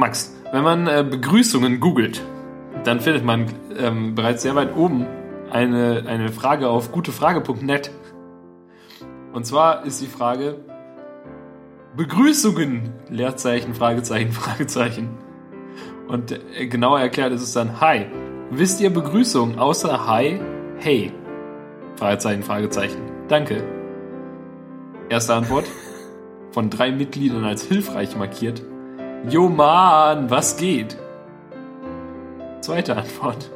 Max, wenn man äh, Begrüßungen googelt, dann findet man ähm, bereits sehr weit oben eine, eine Frage auf gutefrage.net. Und zwar ist die Frage Begrüßungen, Leerzeichen, Fragezeichen, Fragezeichen. Und äh, genauer erklärt ist es dann Hi. Wisst ihr Begrüßungen außer Hi, Hey? Fragezeichen, Fragezeichen. Danke. Erste Antwort. Von drei Mitgliedern als hilfreich markiert. Jo Mann, was geht? Zweite Antwort.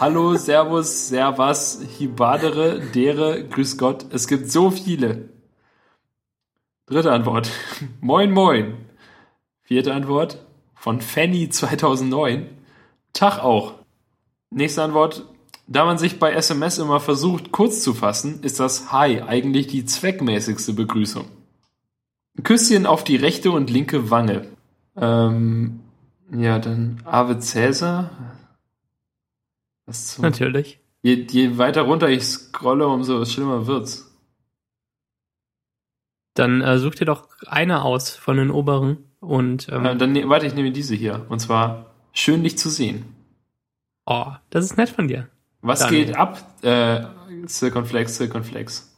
Hallo, Servus, Servas, Hibadere, Dere, Grüß Gott. Es gibt so viele. Dritte Antwort. Moin, moin. Vierte Antwort. Von Fanny 2009. Tag auch. Nächste Antwort. Da man sich bei SMS immer versucht, kurz zu fassen, ist das Hi eigentlich die zweckmäßigste Begrüßung. Küsschen auf die rechte und linke Wange. Ähm, ja, dann Ave Cäsar. Was zum Natürlich. Je, je weiter runter ich scrolle, umso schlimmer wird's. Dann äh, such dir doch eine aus von den oberen und ähm, äh, dann ne, warte, ich nehme diese hier und zwar schön dich zu sehen. Oh, das ist nett von dir. Was Daniel. geht ab, äh, Circonflex, Circonflex?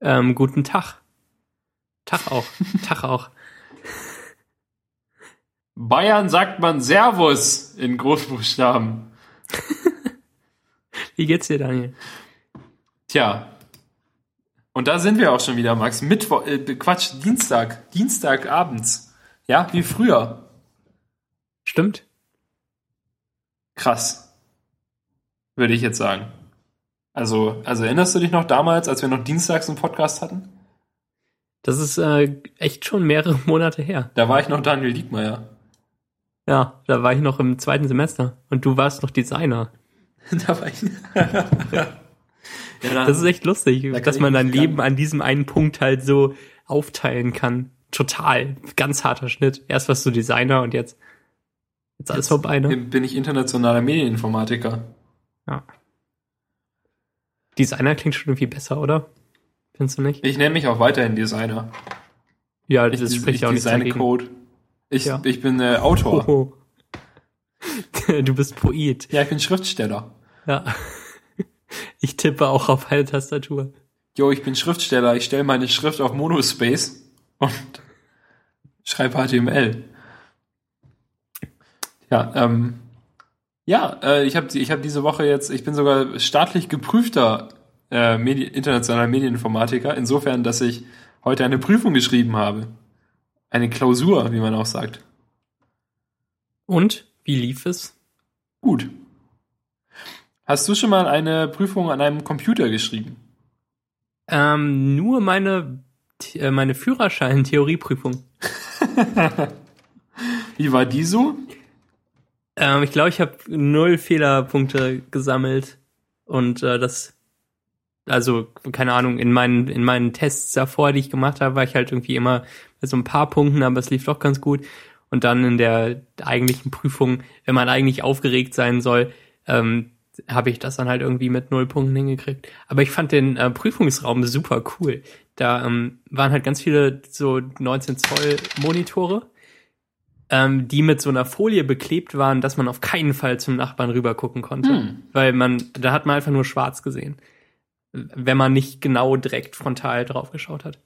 Ähm, guten Tag. Tag auch. Tag auch. Bayern sagt man Servus in Großbuchstaben. Wie geht's dir, Daniel? Tja. Und da sind wir auch schon wieder, Max. Mittwoch, äh, Quatsch, Dienstag. Dienstagabends. Ja, wie früher. Stimmt. Krass würde ich jetzt sagen. Also, also erinnerst du dich noch damals, als wir noch dienstags einen Podcast hatten? Das ist äh, echt schon mehrere Monate her. Da war ich noch Daniel Diekmeyer. Ja, da war ich noch im zweiten Semester und du warst noch Designer. da war ich. ja, das ist echt lustig, da dass man dein Leben an diesem einen Punkt halt so aufteilen kann. Total. Ganz harter Schnitt. Erst warst du Designer und jetzt, jetzt alles vorbei, ne? Bin ich internationaler Medieninformatiker. Ja. Designer klingt schon irgendwie besser, oder? Findest du nicht? Ich nenne mich auch weiterhin Designer. Ja, das ich, spricht ich auch nicht dagegen. Code. Ich, ja. ich bin äh, Autor. Oh. Du bist Poet. Ja, ich bin Schriftsteller. Ja. Ich tippe auch auf eine Tastatur. Jo, ich bin Schriftsteller. Ich stelle meine Schrift auf Monospace und schreibe HTML. Ja, ähm, ja, äh, ich habe ich hab diese Woche jetzt, ich bin sogar staatlich geprüfter äh, Medi internationaler Medieninformatiker, insofern, dass ich heute eine Prüfung geschrieben habe. Eine Klausur, wie man auch sagt. Und? Wie lief es? Gut. Hast du schon mal eine Prüfung an einem Computer geschrieben? Ähm, nur meine, äh, meine Führerschein-Theorieprüfung. wie war die so? Ähm, ich glaube, ich habe null Fehlerpunkte gesammelt und äh, das, also keine Ahnung, in meinen in meinen Tests davor, die ich gemacht habe, war ich halt irgendwie immer bei so ein paar Punkten, aber es lief doch ganz gut. Und dann in der eigentlichen Prüfung, wenn man eigentlich aufgeregt sein soll, ähm, habe ich das dann halt irgendwie mit null Punkten hingekriegt. Aber ich fand den äh, Prüfungsraum super cool. Da ähm, waren halt ganz viele so 19 Zoll Monitore ähm, die mit so einer Folie beklebt waren, dass man auf keinen Fall zum Nachbarn rüber gucken konnte. Hm. Weil man, da hat man einfach nur schwarz gesehen. Wenn man nicht genau direkt frontal drauf geschaut hat.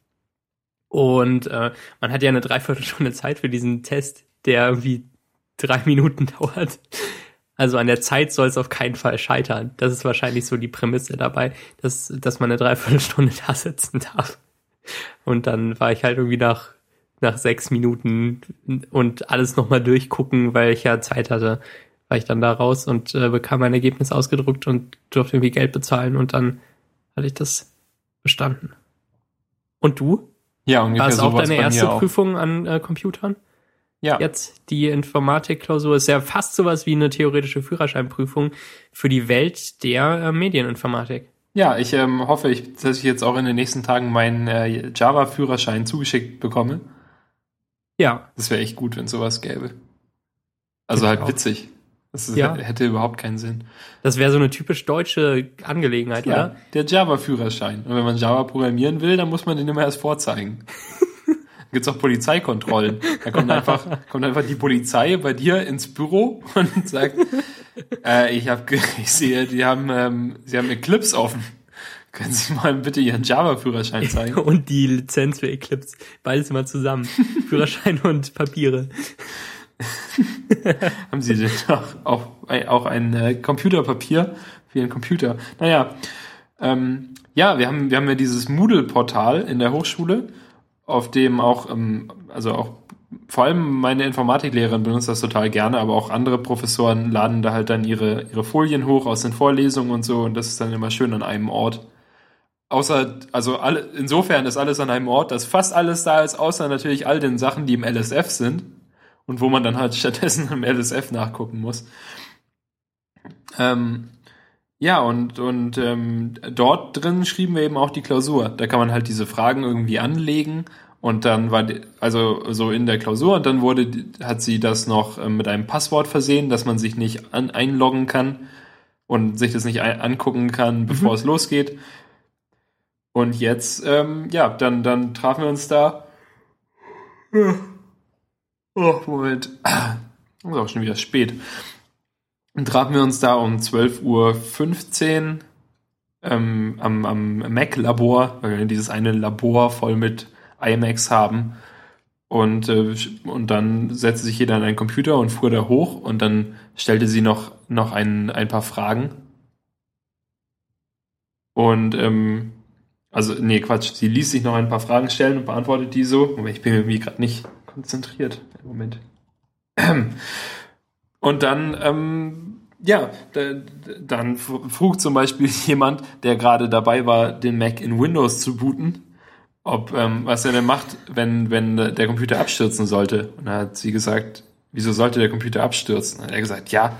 Und äh, man hat ja eine Dreiviertelstunde Zeit für diesen Test, der irgendwie drei Minuten dauert. Also an der Zeit soll es auf keinen Fall scheitern. Das ist wahrscheinlich so die Prämisse dabei, dass, dass man eine Dreiviertelstunde da sitzen darf. Und dann war ich halt irgendwie nach nach sechs Minuten und alles nochmal durchgucken, weil ich ja Zeit hatte, war ich dann da raus und äh, bekam mein Ergebnis ausgedruckt und durfte irgendwie Geld bezahlen und dann hatte ich das bestanden. Und du? Ja, ungefähr War es auch deine erste Prüfung an äh, Computern? Ja. Jetzt die Informatikklausur ist ja fast sowas wie eine theoretische Führerscheinprüfung für die Welt der äh, Medieninformatik. Ja, ich ähm, hoffe, ich, dass ich jetzt auch in den nächsten Tagen meinen äh, Java-Führerschein zugeschickt bekomme. Ja. Das wäre echt gut, wenn sowas gäbe. Also halt auch. witzig. Das ist, ja. hätte überhaupt keinen Sinn. Das wäre so eine typisch deutsche Angelegenheit, ja, oder? Der Java-Führerschein. Und wenn man Java programmieren will, dann muss man den immer erst vorzeigen. gibt's auch Polizeikontrollen. Da kommt einfach, kommt einfach die Polizei bei dir ins Büro und sagt, äh, ich habe, ich sehe, die haben, ähm, sie haben Eclipse offen. Können Sie mal bitte Ihren Java-Führerschein zeigen? und die Lizenz für Eclipse. Beides mal zusammen. Führerschein und Papiere. haben Sie denn auch, auch, auch ein äh, Computerpapier für Ihren Computer? Naja, ähm, ja, wir haben, wir haben ja dieses Moodle-Portal in der Hochschule, auf dem auch, ähm, also auch vor allem meine Informatiklehrerin benutzt das total gerne, aber auch andere Professoren laden da halt dann ihre, ihre Folien hoch aus den Vorlesungen und so und das ist dann immer schön an einem Ort. Außer, also alle, insofern ist alles an einem Ort, dass fast alles da ist, außer natürlich all den Sachen, die im LSF sind und wo man dann halt stattdessen im LSF nachgucken muss. Ähm, ja, und, und ähm, dort drin schrieben wir eben auch die Klausur. Da kann man halt diese Fragen irgendwie anlegen und dann war, die, also so in der Klausur und dann wurde, hat sie das noch äh, mit einem Passwort versehen, dass man sich nicht an, einloggen kann und sich das nicht ein, angucken kann, bevor mhm. es losgeht. Und jetzt, ähm, ja, dann, dann trafen wir uns da. Oh, Moment. Ist auch schon wieder spät. Dann trafen wir uns da um 12.15 Uhr ähm, am, am Mac-Labor, weil wir dieses eine Labor voll mit iMacs haben. Und, äh, und dann setzte sich jeder an einen Computer und fuhr da hoch und dann stellte sie noch, noch ein, ein paar Fragen. Und ähm, also, nee, Quatsch. Sie ließ sich noch ein paar Fragen stellen und beantwortet die so. Moment, ich bin irgendwie gerade nicht konzentriert. Moment. Und dann, ähm, ja, dann frug zum Beispiel jemand, der gerade dabei war, den Mac in Windows zu booten, ob ähm, was er denn macht, wenn wenn der Computer abstürzen sollte. Und da hat sie gesagt, wieso sollte der Computer abstürzen? Und er hat gesagt, ja,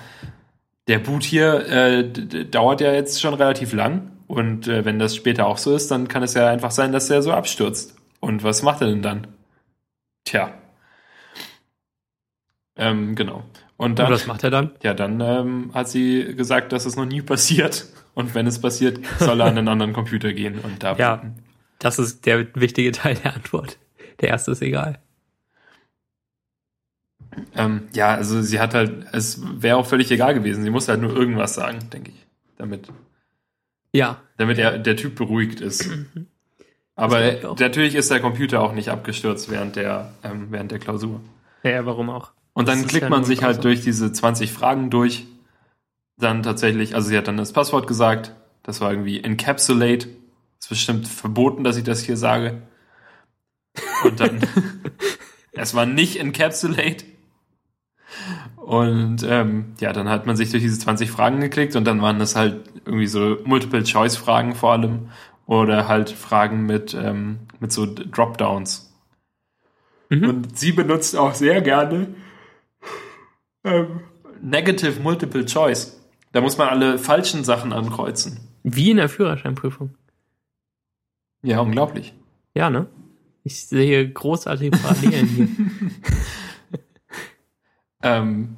der Boot hier äh, dauert ja jetzt schon relativ lang und äh, wenn das später auch so ist, dann kann es ja einfach sein, dass der so abstürzt. Und was macht er denn dann? Tja. Ähm, genau. Und dann. Und was macht er dann? Ja, dann ähm, hat sie gesagt, dass es noch nie passiert. Und wenn es passiert, soll er an einen anderen Computer gehen und da. Ja, das ist der wichtige Teil der Antwort. Der erste ist egal. Ähm, ja, also sie hat halt, es wäre auch völlig egal gewesen. Sie musste halt nur irgendwas sagen, denke ich, damit. Ja. Damit er, der Typ beruhigt ist. Aber natürlich ist der Computer auch nicht abgestürzt während der, ähm, während der Klausur. Ja, warum auch? Und dann klickt ja man sich halt durch diese 20 Fragen durch. Dann tatsächlich, also sie hat dann das Passwort gesagt. Das war irgendwie encapsulate. Ist bestimmt verboten, dass ich das hier sage. Und dann, es war nicht encapsulate. Und ähm, ja, dann hat man sich durch diese 20 Fragen geklickt und dann waren das halt irgendwie so Multiple-Choice-Fragen vor allem oder halt Fragen mit, ähm, mit so Dropdowns. Mhm. Und sie benutzt auch sehr gerne ähm, Negative Multiple Choice. Da muss man alle falschen Sachen ankreuzen. Wie in der Führerscheinprüfung. Ja, unglaublich. Ja, ne? Ich sehe großartige Parallelen hier. ähm,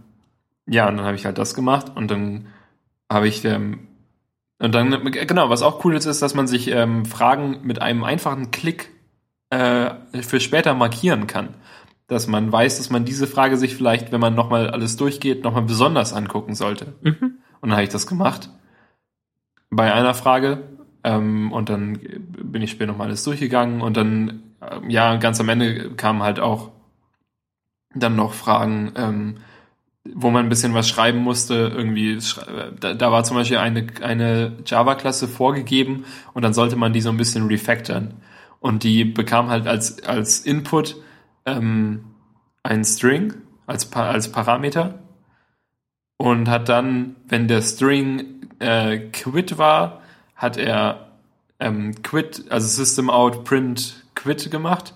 ja, und dann habe ich halt das gemacht und dann habe ich ähm, und dann genau, was auch cool ist, ist, dass man sich ähm, Fragen mit einem einfachen Klick äh, für später markieren kann, dass man weiß, dass man diese Frage sich vielleicht, wenn man nochmal alles durchgeht, nochmal besonders angucken sollte. Mhm. Und dann habe ich das gemacht bei einer Frage ähm, und dann bin ich später nochmal alles durchgegangen und dann äh, ja ganz am Ende kamen halt auch dann noch Fragen. Ähm, wo man ein bisschen was schreiben musste. Irgendwie, da, da war zum Beispiel eine, eine Java-Klasse vorgegeben und dann sollte man die so ein bisschen refactoren. Und die bekam halt als, als Input ähm, ein String als, als Parameter und hat dann, wenn der String äh, quit war, hat er ähm, quit, also System out print quit gemacht.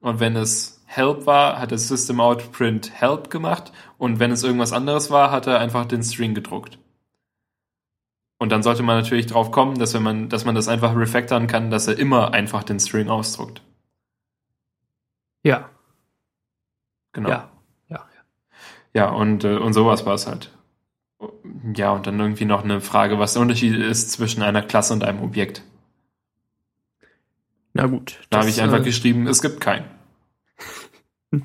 Und wenn es help war, hat er System out print help gemacht und wenn es irgendwas anderes war, hat er einfach den String gedruckt. Und dann sollte man natürlich drauf kommen, dass wenn man, dass man das einfach refactoren kann, dass er immer einfach den String ausdruckt. Ja. Genau. Ja. Ja, ja und, äh, und sowas war es halt. Ja, und dann irgendwie noch eine Frage, was der Unterschied ist zwischen einer Klasse und einem Objekt. Na gut. Da habe ich einfach äh, geschrieben, es gibt keinen.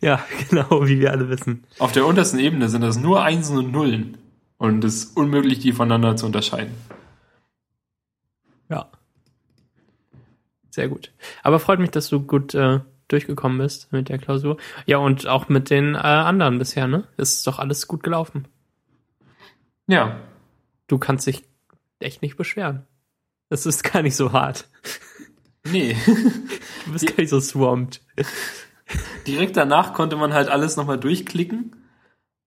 ja, genau, wie wir alle wissen. Auf der untersten Ebene sind das nur Einsen und Nullen. Und es ist unmöglich, die voneinander zu unterscheiden. Ja. Sehr gut. Aber freut mich, dass du gut äh, durchgekommen bist mit der Klausur. Ja, und auch mit den äh, anderen bisher, ne? Ist doch alles gut gelaufen. Ja. Du kannst dich echt nicht beschweren. Das ist gar nicht so hart. Nee. Du bist gar nicht so swamped. Direkt danach konnte man halt alles nochmal durchklicken.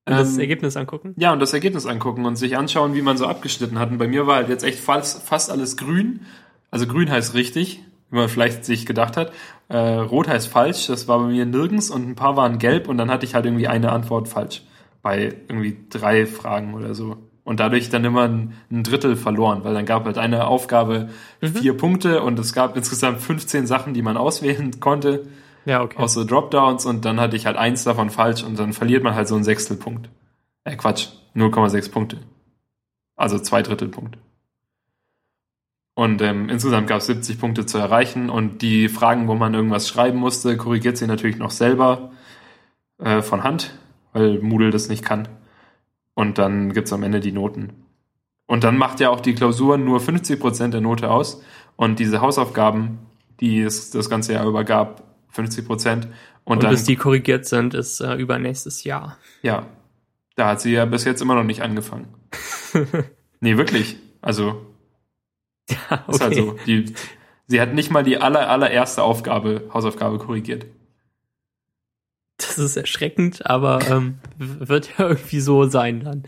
Und das Ähm, Ergebnis angucken? Ja, und das Ergebnis angucken und sich anschauen, wie man so abgeschnitten hat. Und bei mir war halt jetzt echt fast, fast alles grün. Also grün heißt richtig, wie man vielleicht sich gedacht hat. Äh, rot heißt falsch, das war bei mir nirgends und ein paar waren gelb und dann hatte ich halt irgendwie eine Antwort falsch. Bei irgendwie drei Fragen oder so. Und dadurch dann immer ein, ein Drittel verloren, weil dann gab halt eine Aufgabe vier Punkte und es gab insgesamt 15 Sachen, die man auswählen konnte Ja, okay. aus so Dropdowns und dann hatte ich halt eins davon falsch und dann verliert man halt so einen Sechstelpunkt. Äh, Quatsch, 0,6 Punkte. Also zwei Drittelpunkt. Und ähm, insgesamt gab es 70 Punkte zu erreichen und die Fragen, wo man irgendwas schreiben musste, korrigiert sie natürlich noch selber äh, von Hand, weil Moodle das nicht kann. Und dann gibt's am Ende die Noten. Und dann macht ja auch die Klausur nur 50% der Note aus und diese Hausaufgaben, die es das ganze Jahr über gab, 50 Prozent. Und, Und dann, bis die korrigiert sind, ist äh, übernächstes Jahr. ja, da hat sie ja bis jetzt immer noch nicht angefangen. nee, wirklich. Also, Ja, ist halt so. Die, sie hat nicht mal die aller, allererste Aufgabe, Hausaufgabe korrigiert. Das ist erschreckend, aber ähm, wird ja irgendwie so sein dann.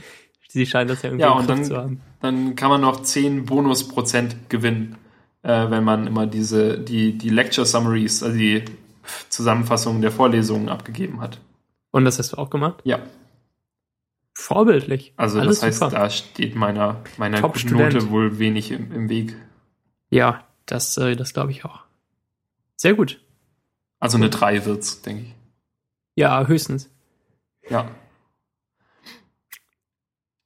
Sie scheint das ja irgendwie Ja, und dann- zu haben. Dann kann man noch 10 Bonusprozent gewinnen, äh, wenn man immer diese, die, die Lecture Summaries, also die Zusammenfassungen der Vorlesungen abgegeben hat. Und das hast du auch gemacht? Ja, Vorbildlich. also Alles das heißt, super. da steht meiner, meiner guten. Note wohl wenig im, im Weg. Ja, das, äh, das glaube ich auch. Sehr gut. Also eine 3 wird's, denke ich. Ja, höchstens. Ja.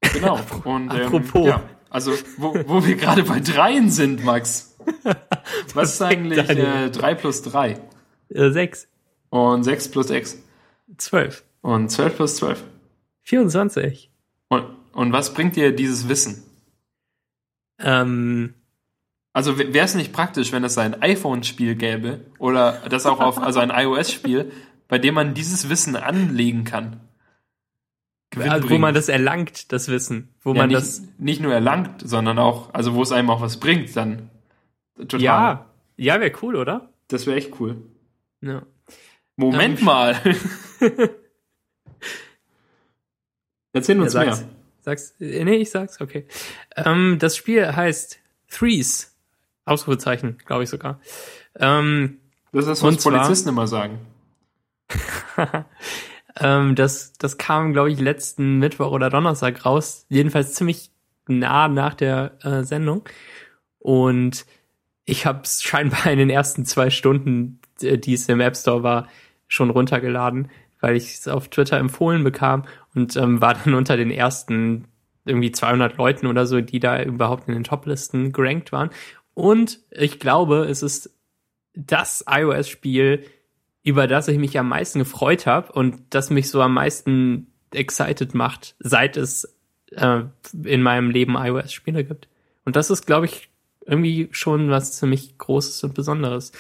Genau. Und, ähm, Apropos. ja, also wo, wo wir gerade bei dreien sind, Max. Was ist eigentlich äh, 3 plus 3? Äh, sechs, Und 6 plus x? zwölf, Und 12 plus 12? 24. Und, und was bringt dir dieses Wissen? Ähm, Also wäre es nicht praktisch, wenn es ein iPhone-Spiel gäbe oder das auch auf, also ein iOS-Spiel, bei dem man dieses Wissen anlegen kann? also, wo man das erlangt, das Wissen. Wo ja, man nicht, das. nicht nur erlangt, sondern auch, also wo es einem auch was bringt, dann total. Ja, ja, wäre cool, oder? Das wäre echt cool. Ja. Moment Ähm, mal. Erzähl uns Ja, mehr. sag's. Sag's. äh, Nee, ich sag's, okay. Ähm, das Spiel heißt Threes. Ausrufezeichen, glaube ich sogar. Ähm, Das ist das, was zwar- Polizisten immer sagen. ähm, das, das kam, glaube ich, letzten Mittwoch oder Donnerstag raus. Jedenfalls ziemlich nah nach der äh, Sendung. Und ich habe es scheinbar in den ersten zwei Stunden, äh, die es im App Store war, schon runtergeladen, weil ich es auf Twitter empfohlen bekam und ähm, war dann unter den ersten irgendwie 200 Leuten oder so, die da überhaupt in den Toplisten gerankt waren. Und ich glaube, es ist das iOS-Spiel, über das ich mich am meisten gefreut habe und das mich so am meisten excited macht, seit es äh, in meinem Leben iOS-Spiele gibt. Und das ist, glaube ich, irgendwie schon was ziemlich Großes und Besonderes.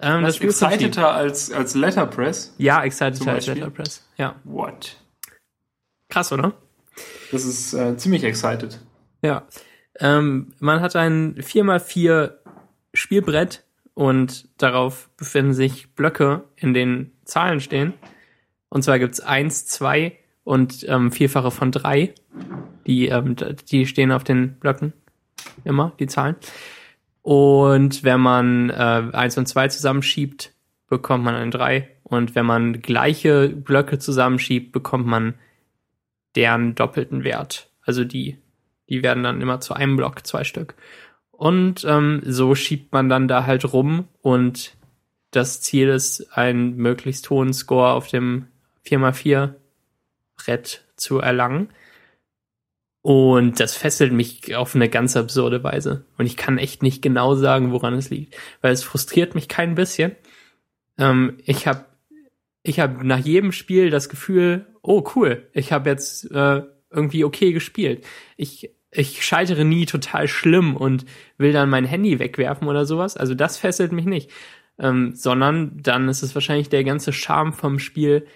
Ähm, Das Spiel ist ziemlich lieb. exciteder als, als Letterpress. Ja, excited Zum als? Letterpress. Ja, What? Krass, oder? Das ist äh, ziemlich excited. Ja. Ähm, man hat ein 4x4 Spielbrett und darauf befinden sich Blöcke, in denen Zahlen stehen. Und zwar gibt's eins, zwei und ähm, Vierfache von drei. Die, ähm, die stehen auf den Blöcken. Immer, die Zahlen. Und wenn man äh, eins und zwei zusammenschiebt, bekommt man ein drei. Und wenn man gleiche Blöcke zusammenschiebt, bekommt man deren doppelten Wert. Also die die werden dann immer zu einem Block, zwei Stück. Und ähm, so schiebt man dann da halt rum und das Ziel ist, einen möglichst hohen Score auf dem 4x4 Brett zu erlangen. Und das fesselt mich auf eine ganz absurde Weise. Und ich kann echt nicht genau sagen, woran es liegt. Weil es frustriert mich kein bisschen. ähm, ich habe ich habe nach jedem Spiel das Gefühl, oh cool, ich habe jetzt äh, irgendwie okay gespielt. Ich ich scheitere nie total schlimm und will dann mein Handy wegwerfen oder sowas. Also das fesselt mich nicht. Ähm, sondern dann ist es wahrscheinlich der ganze Charme vom Spiel,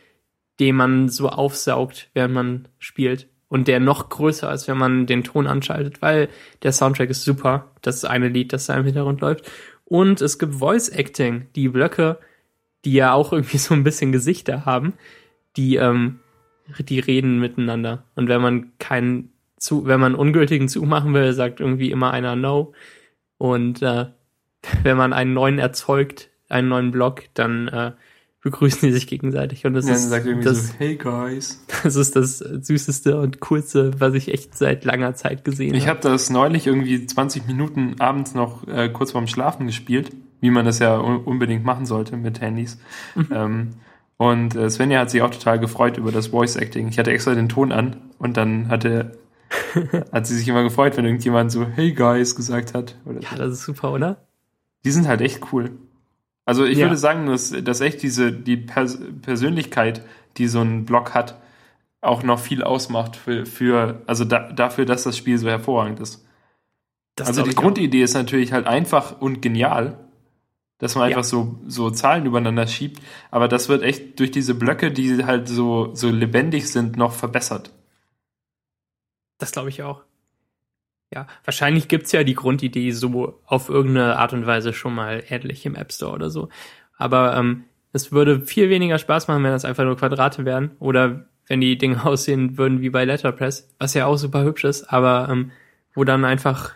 den man so aufsaugt, während man spielt. Und der noch größer ist, wenn man den Ton anschaltet, weil der Soundtrack ist super. Das eine Lied, das da im Hintergrund läuft. Und es gibt Voice Acting. Die Blöcke, die ja auch irgendwie so ein bisschen Gesichter haben, die, ähm, die reden miteinander. Und wenn man keinen zu, wenn man ungültigen Zug machen will, sagt irgendwie immer einer No. Und äh, wenn man einen neuen erzeugt, einen neuen Block, dann äh, begrüßen die sich gegenseitig. Und das Ja, ist sagt irgendwie das, so, hey guys. das ist das süßeste und coolste, was ich echt seit langer Zeit gesehen Ich habe. habe das neulich irgendwie 20 Minuten abends noch äh, kurz vorm Schlafen gespielt, wie man das ja un unbedingt machen sollte mit Handys. Ähm, und äh, Svenja hat sich auch total gefreut über das Voice Acting. Ich hatte extra den Ton an und dann hatte, hat sie sich immer gefreut, wenn irgendjemand so Hey guys gesagt hat. Oder Ja, so. das ist super, oder? Die sind halt echt cool. Also ich Ja. würde sagen, dass, dass echt diese die Pers Persönlichkeit, die so ein Blog hat, auch noch viel ausmacht für, für also da, dafür, dass das Spiel so hervorragend ist. Das also die ich auch. Grundidee ist natürlich halt einfach und genial, dass man Ja. einfach so, so Zahlen übereinander schiebt, aber das wird echt durch diese Blöcke, die halt so, so lebendig sind, noch verbessert. Das glaube ich auch. Ja, wahrscheinlich gibt's ja die Grundidee so auf irgendeine Art und Weise schon mal ähnlich im App Store oder so. Aber ähm, es würde viel weniger Spaß machen, wenn das einfach nur Quadrate wären oder wenn die Dinge aussehen würden wie bei Letterpress, was ja auch super hübsch ist, aber ähm, wo dann einfach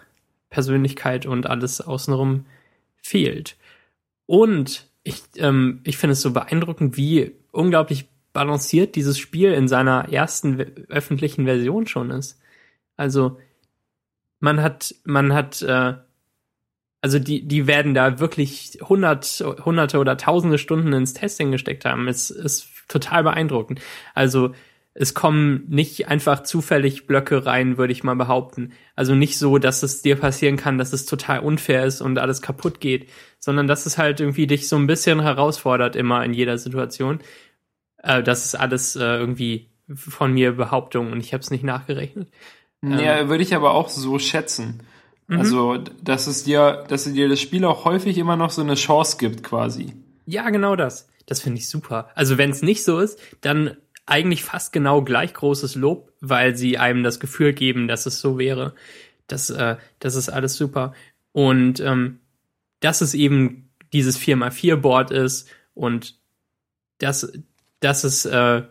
Persönlichkeit und alles außenrum fehlt. Und ich, ähm, ich finde es so beeindruckend, wie unglaublich balanciert dieses Spiel in seiner ersten öffentlichen Version schon ist. Also man hat, man hat, äh, also die, die werden da wirklich hundert, hunderte oder tausende Stunden ins Testing gesteckt haben. Es ist total beeindruckend. Also es kommen nicht einfach zufällig Blöcke rein, würde ich mal behaupten. Also nicht so, dass es dir passieren kann, dass es total unfair ist und alles kaputt geht, sondern dass es halt irgendwie dich so ein bisschen herausfordert immer in jeder Situation. Äh, das ist alles äh, irgendwie von mir Behauptung und ich habe es nicht nachgerechnet. Ja, würde ich aber auch so schätzen. Mhm. Also, dass es dir, dass es dir das Spiel auch häufig immer noch so eine Chance gibt, quasi. Ja, genau das. Das finde ich super. Also wenn es nicht so ist, dann eigentlich fast genau gleich großes Lob, weil sie einem das Gefühl geben, dass es so wäre. Das, äh, das ist alles super. Und ähm, dass es eben dieses 4x4-Board ist und dass, dass es äh,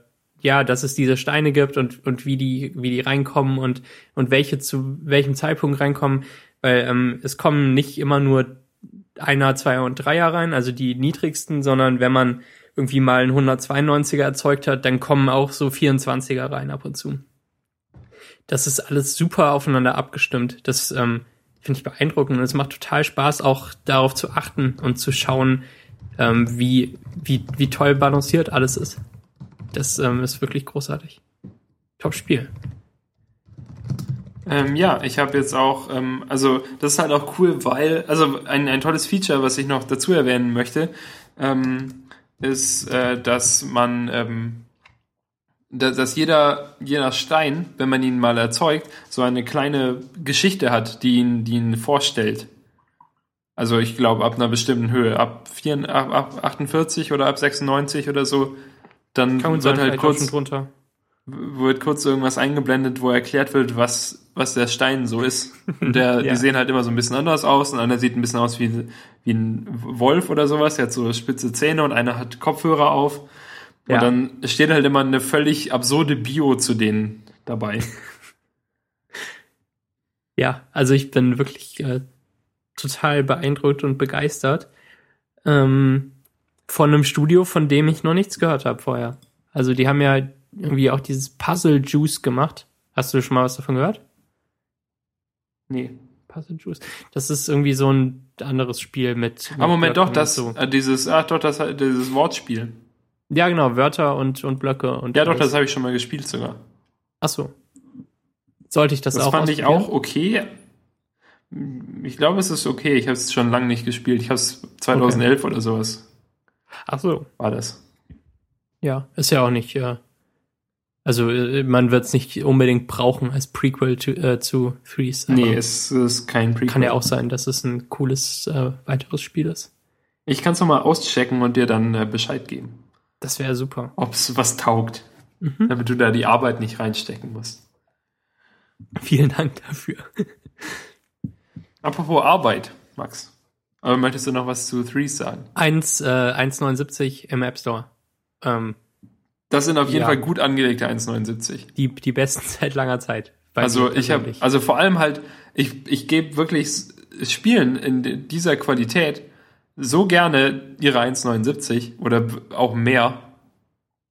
ja, dass es diese Steine gibt und, und wie die, wie die reinkommen und, und welche zu welchem Zeitpunkt reinkommen, weil ähm, es kommen nicht immer nur einer, zwei und Dreier rein, also die niedrigsten, sondern wenn man irgendwie mal einen 192er erzeugt hat, dann kommen auch so 24er rein ab und zu. Das ist alles super aufeinander abgestimmt. Das ähm, finde ich beeindruckend und es macht total Spaß, auch darauf zu achten und zu schauen, ähm, wie, wie, wie toll balanciert alles ist. Das ähm, ist wirklich großartig. Top Spiel. Ähm, ja, ich habe jetzt auch, ähm, also das ist halt auch cool, weil, also ein, ein tolles Feature, was ich noch dazu erwähnen möchte, ähm, ist, äh, dass man, ähm, da- dass jeder, jeder Stein, wenn man ihn mal erzeugt, so eine kleine Geschichte hat, die ihn, die ihn vorstellt. Also ich glaube ab einer bestimmten Höhe, ab, 4, ab, ab 48 oder ab 96 oder so, dann Kann wird halt kurz drunter. wird kurz irgendwas eingeblendet, wo erklärt wird, was, was der Stein so ist. Und der, Ja. die sehen halt immer so ein bisschen anders aus und einer sieht ein bisschen aus wie, wie ein Wolf oder sowas, der hat so spitze Zähne und einer hat Kopfhörer auf. Und Ja. dann steht halt immer eine völlig absurde Bio zu denen dabei. Ja, also ich bin wirklich äh, total beeindruckt und begeistert ähm, von einem Studio, von dem ich noch nichts gehört habe vorher. Also die haben ja irgendwie auch dieses Puzzle Juice gemacht. Hast du schon mal was davon gehört? nee. Puzzle Juice. Das ist irgendwie so ein anderes Spiel mit. Aber Moment, Blöcken doch, das, So. äh, dieses, ach doch, das, dieses Wortspiel. Ja, genau, Wörter und, und Blöcke und. Ja, doch, alles. das habe ich schon mal gespielt sogar. Ach so. Sollte ich das, Das auch fand ich auch okay. Ich glaube, es ist okay. Ich habe es schon lange nicht gespielt. Ich habe es 2011 oder sowas Ach so. war das. Ja, ist ja auch nicht, ja. Also äh, man wird es nicht unbedingt brauchen als Prequel to, äh, zu Threes. Nee, es ist kein Prequel. kann ja auch sein, dass es ein cooles äh, weiteres Spiel ist. Ich kann es nochmal auschecken und dir dann äh, Bescheid geben, Das wäre super. ob es was taugt, Mhm. damit du da die Arbeit nicht reinstecken musst. Vielen Dank dafür. Apropos Arbeit, Max. Aber möchtest du noch was zu Threes sagen? 1, äh, 1,79 im App Store. Ähm, Das sind auf jeden Ja. Fall gut angelegte 1,79. die, die besten seit langer Zeit. Also ich habe, also vor allem halt, ich, ich gebe wirklich Spielen in dieser Qualität so gerne ihre 1,79 oder auch mehr.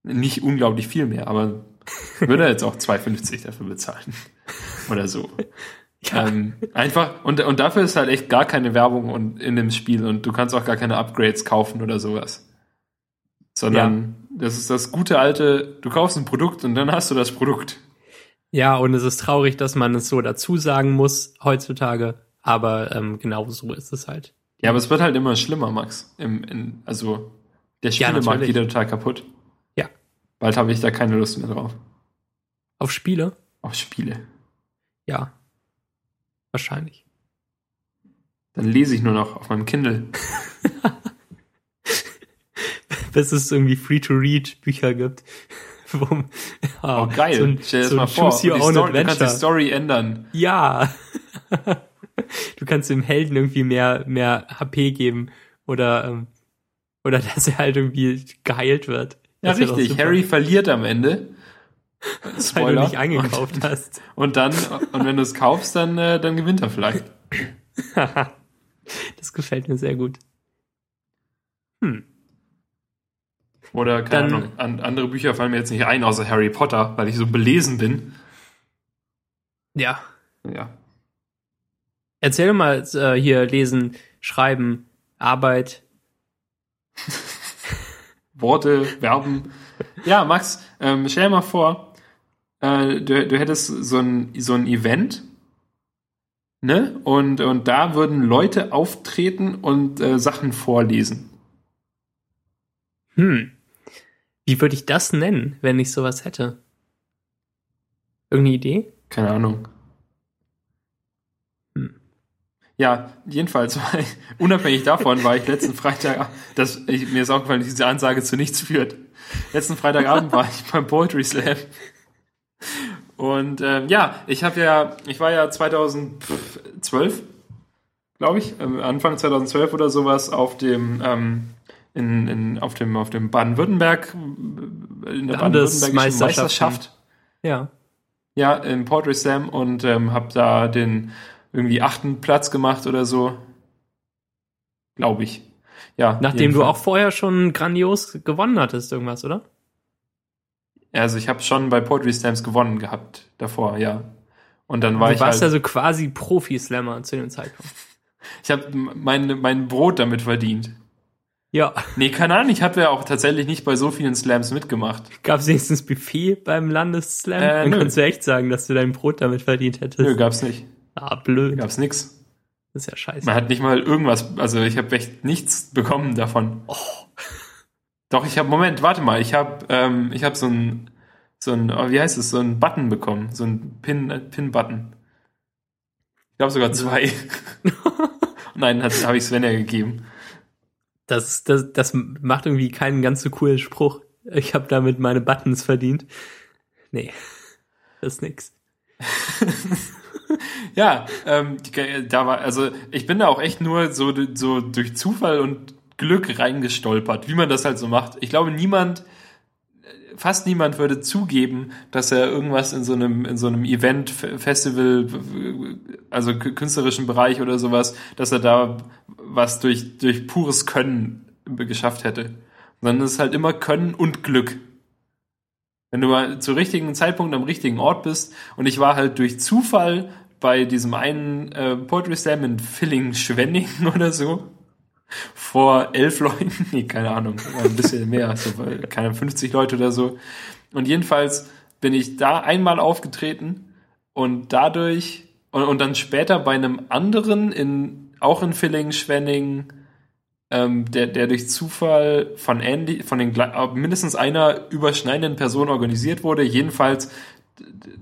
Nicht unglaublich viel mehr, aber würde jetzt auch 2,50 dafür bezahlen. Oder so. Ja. Ähm, einfach, und, und dafür ist halt echt gar keine Werbung und, in dem Spiel und du kannst auch gar keine Upgrades kaufen oder sowas. Sondern das ist das gute alte, du kaufst ein Produkt und dann hast du das Produkt. Ja, und es ist traurig, dass man es so dazu sagen muss heutzutage, aber ähm, genau so ist es halt. Ja, aber es wird halt immer schlimmer, Max. Im, in, also der Ja, Spielemarkt natürlich. geht ja total kaputt. Ja. Bald habe ich da keine Lust mehr drauf. Auf Spiele? Auf Spiele. Ja. Wahrscheinlich. Dann lese ich nur noch auf meinem Kindle. Bis es irgendwie Free-to-Read-Bücher gibt. Wo, ja, Oh, geil. So ein, Stell dir das so mal ein vor. Die Story, du kannst die. Story ändern. Ja. du kannst dem Helden irgendwie mehr, mehr HP geben oder, ähm, oder dass er halt irgendwie geheilt wird. Ja, Das richtig. Harry verliert am Ende. Weil du Spoiler. nicht eingekauft hast. Und, und dann, und wenn du es kaufst, dann, äh, dann gewinnt er vielleicht. das gefällt mir sehr gut. Hm. Oder, keine Dann- Ahnung, an, andere Bücher fallen mir jetzt nicht ein, außer Harry Potter, weil ich so belesen bin. Ja. Ja. Erzähl mal äh, hier lesen, schreiben, Arbeit. Worte, Verben. Ja, Max, ähm, stell dir mal vor, äh, du, du hättest so ein, so ein Event, ne? Und, und da würden Leute auftreten und äh, Sachen vorlesen. Hm. Wie würde ich das nennen, wenn ich sowas hätte? Irgendeine Idee? Keine Ahnung. Hm. Ja, jedenfalls, unabhängig davon war ich letzten Freitag, das, ich, mir ist aufgefallen, dass diese Ansage zu nichts führt. Letzten Freitagabend war ich beim Poetry Slam. Und ähm, ja, ich habe ja, ich war ja 2012, glaube ich, ähm, Anfang 2012 oder sowas auf dem ähm, in, in, auf dem auf dem Baden-Württemberg äh, in der baden-württembergischen. Meisterschaft Ja. ja, im Poetry Slam und ähm, habe da den irgendwie achten Platz gemacht oder so. Glaube ich. Ja. Nachdem du auch vorher schon grandios gewonnen hattest, irgendwas, oder? Also ich habe schon bei Poetry Slams gewonnen gehabt davor, ja. Und dann war du ich warst halt, also quasi Profi-Slammer zu dem Zeitpunkt. ich habe mein, mein Brot damit verdient. Ja. Nee, keine Ahnung, ich habe ja auch tatsächlich nicht bei so vielen Slams mitgemacht. Gab es wenigstens Buffet beim Landesslam? Äh, Dann nö. kannst du echt sagen, dass du dein Brot damit verdient hättest. Nö, gab's nicht. Ah, blöd. Gab's nix. Das ist ja scheiße. Man hat nicht mal irgendwas, also ich habe echt nichts bekommen davon. Oh. Doch, ich habe, Moment, warte mal, ich habe ähm, ich hab so ein, so ein, oh, wie heißt es, so ein Button bekommen, so ein Pin, äh, Pin-Button. Ich glaube sogar zwei. Nein, habe ich Svenja gegeben. Das, das, das macht irgendwie keinen ganz so coolen Spruch. Ich habe damit meine Buttons verdient. Nee, das ist nix. Ja, ähm, da war, also ich bin da auch echt nur so, so durch Zufall und Glück reingestolpert, wie man das halt so macht. Ich glaube, niemand, fast niemand würde zugeben, dass er irgendwas in so einem, in so einem Event, Festival, also kü- künstlerischen Bereich oder sowas, dass er da was durch, durch pures Können geschafft hätte. Sondern es ist halt immer Können und Glück. Wenn du mal zu richtigen Zeitpunkt am richtigen Ort bist und ich war halt durch Zufall bei diesem einen äh, Poetry Slam in Villingen-Schwenningen oder so vor elf Leuten, nee, keine Ahnung, ein bisschen mehr, so, weil, keine 50 Leute oder so. Und jedenfalls bin ich da einmal aufgetreten und dadurch und, und dann später bei einem anderen in auch in Villingen-Schwenningen ähm, der, der durch Zufall von Andy, von den mindestens einer überschneidenden Person organisiert wurde. Jedenfalls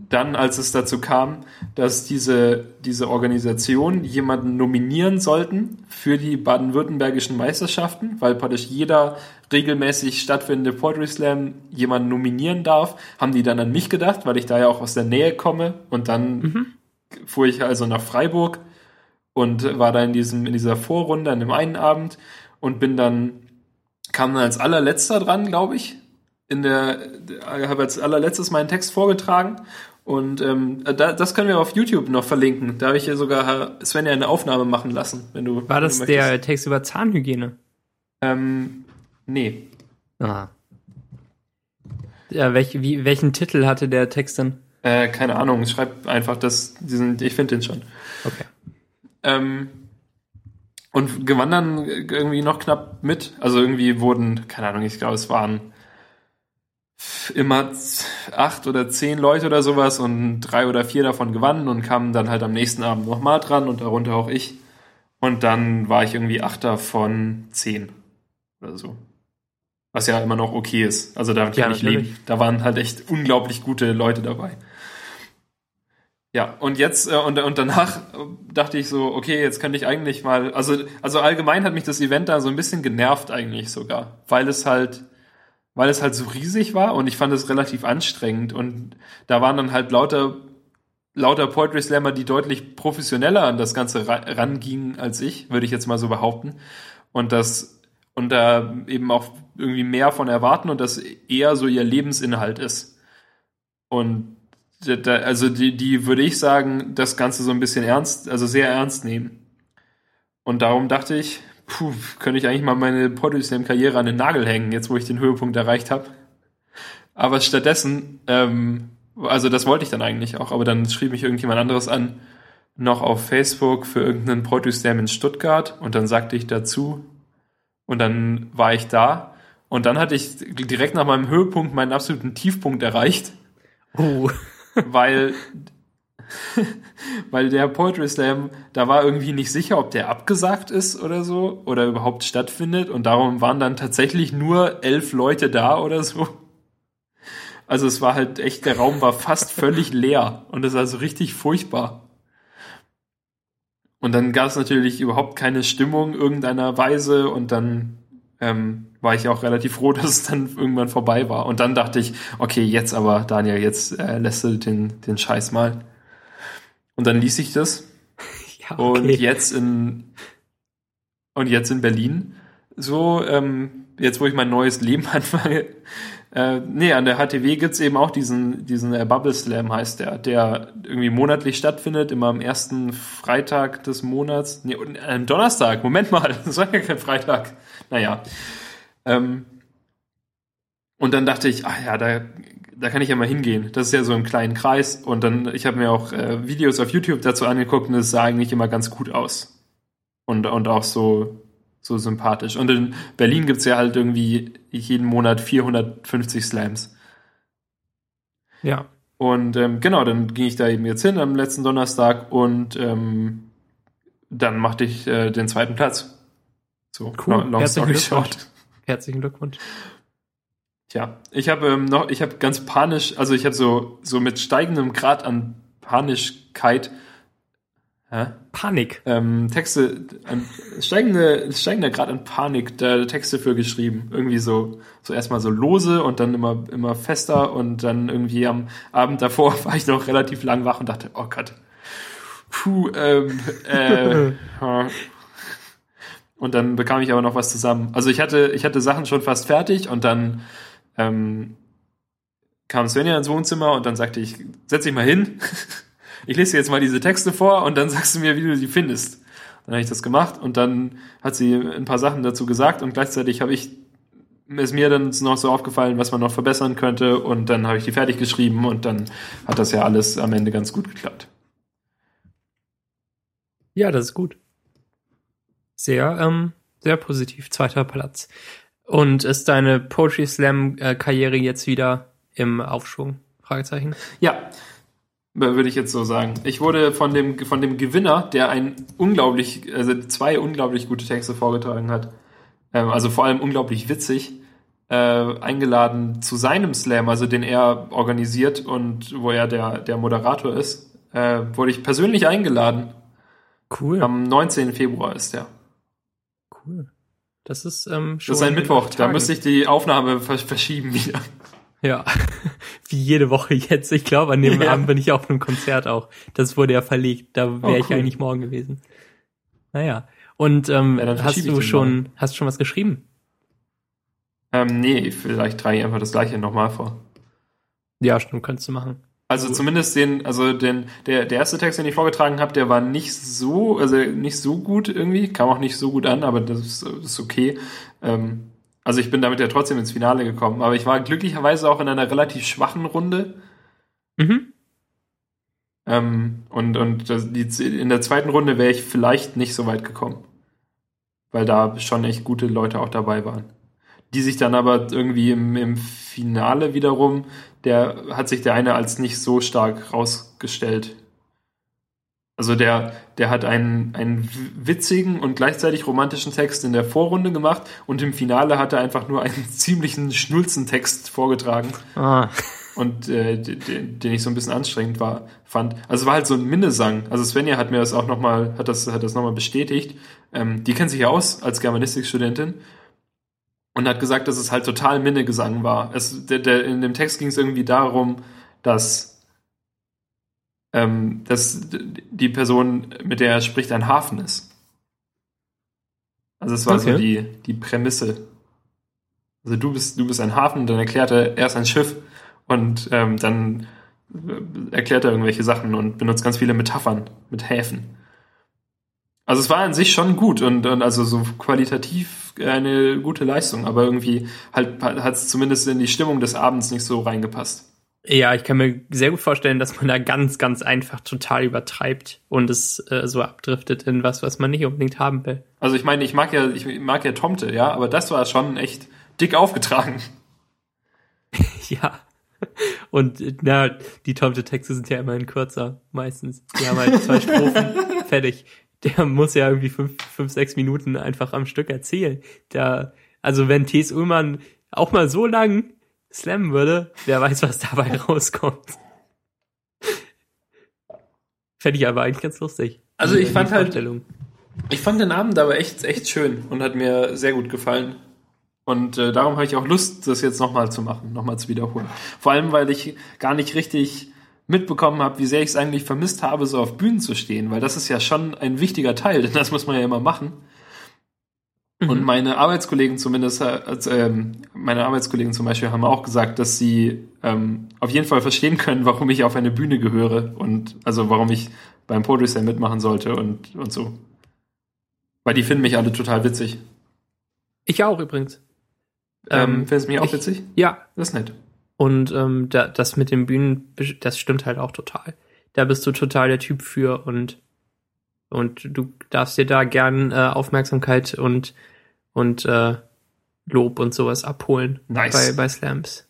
dann, als es dazu kam, dass diese, diese Organisation jemanden nominieren sollten für die baden-württembergischen Meisterschaften, weil praktisch jeder regelmäßig stattfindende Poetry Slam jemanden nominieren darf, haben die dann an mich gedacht, weil ich da ja auch aus der Nähe komme und dann fuhr ich also nach Freiburg und war da in diesem, in dieser Vorrunde an dem einen Abend und bin dann, kam dann als allerletzter dran, glaube ich. In der, habe als allerletztes meinen Text vorgetragen und ähm, da, das können wir auf YouTube noch verlinken. Da habe ich ja sogar Herr Sven ja eine Aufnahme machen lassen, wenn du. War das du der Text über Zahnhygiene? Ähm, nee. Ah. Ja, welch, wie, welchen Titel hatte der Text denn? Äh, keine Ahnung, schreib einfach das, diesen, ich finde den schon. Okay. Ähm, und gewann dann irgendwie noch knapp mit. Also irgendwie wurden, keine Ahnung, ich glaube, es waren immer acht oder zehn Leute oder sowas und drei oder vier davon gewannen und kamen dann halt am nächsten Abend nochmal dran und darunter auch ich. Und dann war ich irgendwie Achter von zehn oder so. Was ja immer noch okay ist. Also da Ja, kann ich natürlich. leben. Da waren halt echt unglaublich gute Leute dabei. Ja, und jetzt äh, und, und danach dachte ich so, okay, jetzt könnte ich eigentlich mal, also also allgemein hat mich das Event da so ein bisschen genervt eigentlich sogar, weil es halt weil es halt so riesig war und ich fand es relativ anstrengend. Und da waren dann halt lauter lauter Poetry Slammer, die deutlich professioneller an das Ganze ra rangingen als ich, würde ich jetzt mal so behaupten. Und das und da eben auch irgendwie mehr von erwarten und das eher so ihr Lebensinhalt ist. Und da, also die, die würde ich sagen, das Ganze so ein bisschen ernst, also sehr ernst nehmen. Und darum dachte ich, puh, könnte ich eigentlich mal meine Poetry Slam Karriere an den Nagel hängen, jetzt wo ich den Höhepunkt erreicht habe. Aber stattdessen, ähm, also das wollte ich dann eigentlich auch, aber dann schrieb mich irgendjemand anderes an, noch auf Facebook für irgendeinen Poetry Slam in Stuttgart und dann sagte ich dazu und dann war ich da und dann hatte ich direkt nach meinem Höhepunkt meinen absoluten Tiefpunkt erreicht Oh. weil weil der Poetry Slam, da war irgendwie nicht sicher, ob der abgesagt ist oder so oder überhaupt stattfindet und darum waren dann tatsächlich nur elf Leute da oder so. Also es war halt echt, der Raum war fast völlig leer und das ist also richtig furchtbar. Und dann gab es natürlich überhaupt keine Stimmung irgendeiner Weise und dann ähm, war ich auch relativ froh, dass es dann irgendwann vorbei war. Und dann dachte ich, okay, jetzt aber, Daniel, jetzt äh, lässt du den, den Scheiß mal. Und dann ließ ich das. Ja, Und okay. jetzt in und jetzt in Berlin, so, ähm, jetzt wo ich mein neues Leben anfange, äh, nee, an der HTW gibt's eben auch diesen, diesen äh, Bubble Slam heißt der, der irgendwie monatlich stattfindet, immer am ersten Freitag des Monats. Nee, und, äh, Donnerstag, Moment mal, das war ja kein Freitag. Naja. Ähm, und dann dachte ich, ach ja, da, da kann ich ja mal hingehen. Das ist ja so im kleinen Kreis. Und dann, ich habe mir auch äh, Videos auf YouTube dazu angeguckt und es sah eigentlich immer ganz gut aus. Und, und auch so, so sympathisch. Und in Berlin gibt's ja halt irgendwie jeden Monat 450 Slams. Ja. Und ähm, genau, dann ging ich da eben jetzt hin am letzten Donnerstag und ähm, dann machte ich äh, den zweiten Platz. So, Cool. long, long Herzlichen story Glückwunsch. short. Herzlichen Glückwunsch. Tja, ich habe ähm, noch, ich habe ganz panisch, also ich habe so so mit steigendem Grad an Panischkeit hä? Panik. ähm, Texte, an, steigende, steigender Grad an Panik da Texte für geschrieben. Irgendwie so, so erstmal so lose und dann immer, immer fester und dann irgendwie am Abend davor war ich noch relativ lang wach und dachte, oh Gott, puh, ähm, äh, und dann bekam ich aber noch was zusammen. Also ich hatte, ich hatte Sachen schon fast fertig und dann ähm, kam Svenja ins Wohnzimmer und dann sagte ich, setz dich mal hin. Ich lese dir jetzt mal diese Texte vor und dann sagst du mir, wie du sie findest. Dann habe ich das gemacht und dann hat sie ein paar Sachen dazu gesagt und gleichzeitig habe ich ist mir dann noch so aufgefallen, was man noch verbessern könnte und dann habe ich die fertig geschrieben und dann hat das ja alles am Ende ganz gut geklappt. Ja, das ist gut. Sehr, ähm, sehr positiv. Zweiter Platz. Und ist deine Poetry Slam äh, Karriere jetzt wieder im Aufschwung? Fragezeichen. Ja, würde ich jetzt so sagen. Ich wurde von dem, von dem Gewinner, der ein unglaublich, also zwei unglaublich gute Texte vorgetragen hat, ähm, also vor allem unglaublich witzig, äh, eingeladen zu seinem Slam, also den er organisiert und wo er der, der Moderator ist, äh, wurde ich persönlich eingeladen. Cool. Am 19. Februar ist der. Cool. Das ist ähm, schon. Das ist ein Mittwoch, da Tage. müsste ich die Aufnahme vers verschieben wieder. Ja, wie jede Woche jetzt. Ich glaube, an dem Ja. Abend bin ich auf einem Konzert auch. Das wurde ja verlegt. Da wäre Oh, ich cool. eigentlich morgen gewesen. Naja. Und ähm, Ja, dann hast ich du schon, hast du schon was geschrieben? Ähm, nee, vielleicht trage ich einfach das gleiche nochmal vor. Ja, stimmt, könntest du machen. Also zumindest den, also den, der, der erste Text, den ich vorgetragen habe, der war nicht so, also nicht so gut irgendwie, kam auch nicht so gut an, aber das ist, das ist okay. Ähm, also ich bin damit ja trotzdem ins Finale gekommen, aber ich war glücklicherweise auch in einer relativ schwachen Runde. Mhm. Ähm, und und das, die, in der zweiten Runde wäre ich vielleicht nicht so weit gekommen. Weil da schon echt gute Leute auch dabei waren. Die sich dann aber irgendwie im, im Finale wiederum, der hat sich der eine als nicht so stark rausgestellt. Also der, der hat einen, einen witzigen und gleichzeitig romantischen Text in der Vorrunde gemacht und im Finale hat er einfach nur einen ziemlichen Schnulzentext vorgetragen Ah, und äh, den, den ich so ein bisschen anstrengend war, fand. Also es war halt so ein Minnesang. Also Svenja hat mir das auch nochmal, hat das, hat das nochmal bestätigt. Ähm, die kennt sich ja aus als Germanistikstudentin und hat gesagt, dass es halt total Minnegesang war. Es, der, der, in dem Text ging es irgendwie darum, dass, ähm, dass die Person, mit der er spricht, ein Hafen ist. Also es war so Okay. die, die Prämisse. Also du bist, du bist ein Hafen, dann erklärt er, er ist ein Schiff und ähm, dann äh, erklärt er irgendwelche Sachen und benutzt ganz viele Metaphern mit Häfen. Also es war an sich schon gut und, und also so qualitativ eine gute Leistung, aber irgendwie halt hat es zumindest in die Stimmung des Abends nicht so reingepasst. ja, ich kann mir sehr gut vorstellen, dass man da ganz, ganz einfach total übertreibt und es äh, so abdriftet in was, was man nicht unbedingt haben will. Also ich meine, ich mag ja, ich mag ja Tomte, ja, aber das war schon echt dick aufgetragen. Ja. Und na, die Tomte-Texte sind ja immerhin kürzer, meistens. Die haben halt zwei Strophen fertig. Der muss ja irgendwie fünf, fünf, sechs Minuten einfach am Stück erzählen. Der, also wenn T.S. Ullmann auch mal so lang slammen würde, wer weiß, was dabei rauskommt. Fände ich aber eigentlich ganz lustig. Also ich fand halt-. Ich fand den Abend aber echt, echt schön und hat mir sehr gut gefallen. Und äh, darum habe ich auch Lust, das jetzt nochmal zu machen, nochmal zu wiederholen. Vor allem, weil ich gar nicht richtig mitbekommen habe, wie sehr ich es eigentlich vermisst habe, so auf Bühnen zu stehen, weil das ist ja schon ein wichtiger Teil, denn das muss man ja immer machen. Und Mhm. meine Arbeitskollegen zumindest, äh, ähm, meine Arbeitskollegen zum Beispiel haben auch gesagt, dass sie ähm, auf jeden Fall verstehen können, warum ich auf eine Bühne gehöre und also warum ich beim Poetry Slam mitmachen sollte und, und so. Weil die finden mich alle total witzig. Ich auch übrigens. Ähm, Findest du mich auch ich- witzig? Ja, Das ist nett. Und ähm, da, das mit den Bühnen, das stimmt halt auch total. Da bist du total der Typ für und und du darfst dir da gern äh, Aufmerksamkeit und und äh, Lob und sowas abholen Nice. bei bei Slams.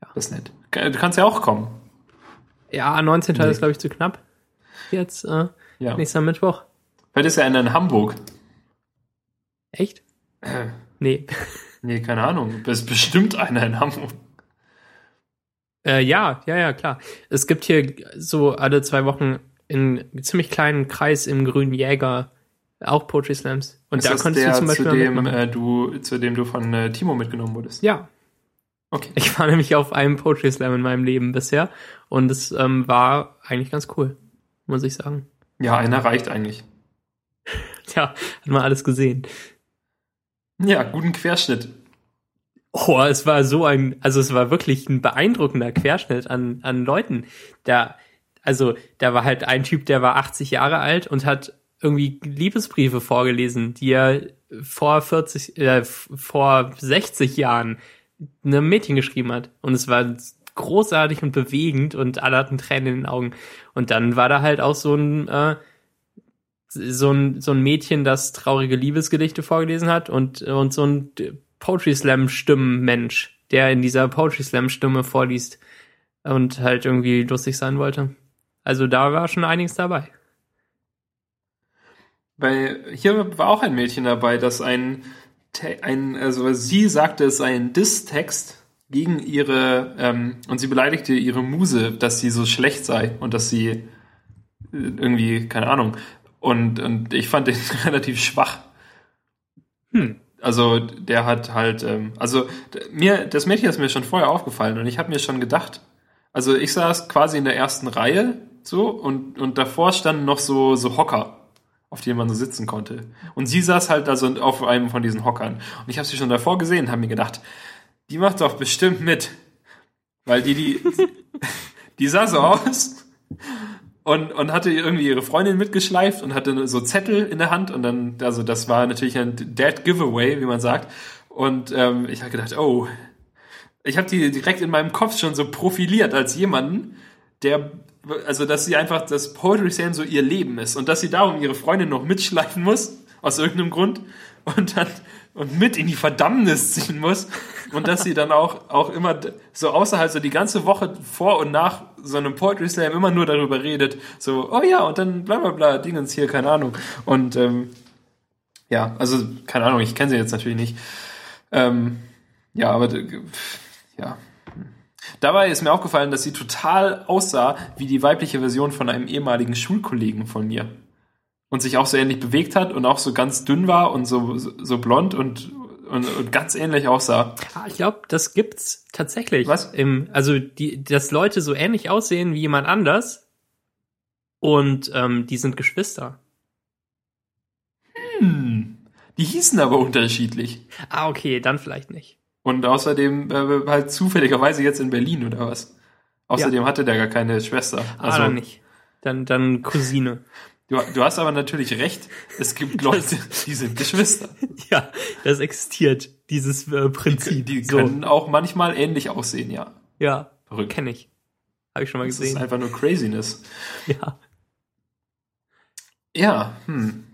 Das ist nett. Du kannst ja auch kommen. Ja, 19. Nee. ist glaube ich zu knapp. Jetzt äh, Ja. nächster Mittwoch. Vielleicht ist ja einer in Hamburg. Echt? Äh, Nee. nee, keine Ahnung. Es ist bestimmt einer in Hamburg. Äh, ja, ja, ja, klar. Es gibt hier so alle zwei Wochen in ziemlich kleinen Kreis im Grünen Jäger auch Poetry Slams. Und ist da konntest der, du zum Beispiel zu dem, äh, du, zu dem du von äh, Timo mitgenommen wurdest. Ja, Okay. ich war nämlich auf einem Poetry Slam in meinem Leben bisher und es ähm, war eigentlich ganz cool, muss ich sagen. Ja, einer reicht eigentlich. Tja, hat man alles gesehen. Ja, guten Querschnitt. Oh, es war so ein, also es war wirklich ein beeindruckender Querschnitt an, an Leuten. Da, also, da war halt ein Typ, der war 80 Jahre alt und hat irgendwie Liebesbriefe vorgelesen, die er vor 40, äh, vor 60 Jahren einem Mädchen geschrieben hat. Und es war großartig und bewegend und alle hatten Tränen in den Augen. Und dann war da halt auch so ein, äh, so ein, so ein Mädchen, das traurige Liebesgedichte vorgelesen hat und, und so ein Poetry Slam Stimmenmensch, der in dieser Poetry Slam Stimme vorliest und halt irgendwie lustig sein wollte. Also da war schon einiges dabei. Weil hier war auch ein Mädchen dabei, das ein ein, also sie sagte, es sei ein Diss-Text gegen ihre, ähm, und sie beleidigte ihre Muse, dass sie so schlecht sei und dass sie äh, irgendwie, keine Ahnung. Und, und ich fand den relativ schwach. Hm. Also der hat halt, ähm, also mir, das Mädchen ist mir schon vorher aufgefallen und ich habe mir schon gedacht, also ich saß quasi in der ersten Reihe so und, und davor standen noch so, so Hocker, auf denen man so sitzen konnte. Und sie saß halt also auf einem von diesen Hockern. Und ich habe sie schon davor gesehen und habe mir gedacht, die macht doch bestimmt mit. Weil die, die, die sah so aus und, und hatte irgendwie ihre Freundin mitgeschleift und hatte so Zettel in der Hand und dann, also das war natürlich ein Dead Giveaway, wie man sagt. Und ähm, ich habe gedacht, oh, ich habe die direkt in meinem Kopf schon so profiliert als jemanden, der, also dass sie einfach, dass Poetry Slam so ihr Leben ist und dass sie darum ihre Freundin noch mitschleifen muss, aus irgendeinem Grund, und dann und mit in die Verdammnis ziehen muss und dass sie dann auch, auch immer so außerhalb so die ganze Woche vor und nach so einem Poetry Slam immer nur darüber redet, so, oh ja, und dann bla bla bla, Dingens hier, keine Ahnung. Und ähm, ja, also keine Ahnung, ich kenne sie jetzt natürlich nicht. Ähm, ja, aber ja. Dabei ist mir aufgefallen, dass sie total aussah wie die weibliche Version von einem ehemaligen Schulkollegen von mir. Und sich auch so ähnlich bewegt hat und auch so ganz dünn war und so, so, so blond und, und, und ganz ähnlich aussah. Ah, Ich glaube, das gibt's tatsächlich. Was? Im, also, die, dass Leute so ähnlich aussehen wie jemand anders und ähm, die sind Geschwister. Hm. Die hießen aber unterschiedlich. Ah, okay, dann vielleicht nicht. Und außerdem äh, halt zufälligerweise jetzt in Berlin oder was. Außerdem hatte der gar keine Schwester. Ah, Also, dann nicht. Dann, dann Cousine. Du, du hast aber natürlich recht. Es gibt Leute, die sind Geschwister. Ja, das existiert, dieses äh, Prinzip. Die so, können auch manchmal ähnlich aussehen, ja. ja, Verrückt. kenne ich. Habe ich schon mal Das ist gesehen. einfach nur Craziness. Ja. Ja, hm.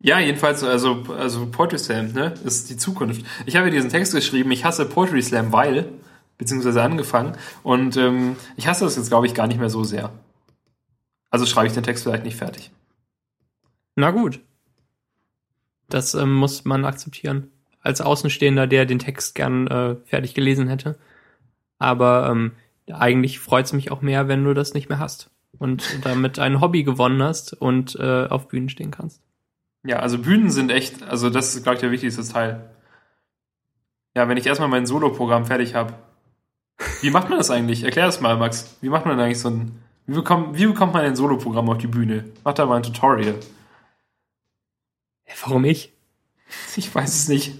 Ja, jedenfalls, also, also Poetry Slam, ne, ist die Zukunft. Ich habe diesen Text geschrieben, ich hasse Poetry Slam, weil, beziehungsweise angefangen, und ähm, ich hasse das jetzt, glaube ich, gar nicht mehr so sehr. Also schreibe ich den Text vielleicht nicht fertig. Na gut. Das ähm, muss man akzeptieren. Als Außenstehender, der den Text gern äh, fertig gelesen hätte. Aber ähm, eigentlich freut es mich auch mehr, wenn du das nicht mehr hast. Und damit ein Hobby gewonnen hast und äh, auf Bühnen stehen kannst. Ja, also Bühnen sind echt, also das ist, glaube ich, der wichtigste Teil. Ja, wenn ich erstmal mein Solo-Programm fertig habe. Wie macht man das eigentlich? Erklär das mal, Max. Wie macht man eigentlich so ein, wie bekommt, wie bekommt man ein Solo-Programm auf die Bühne? Mach da mal ein Tutorial. Warum ich? Ich weiß es nicht.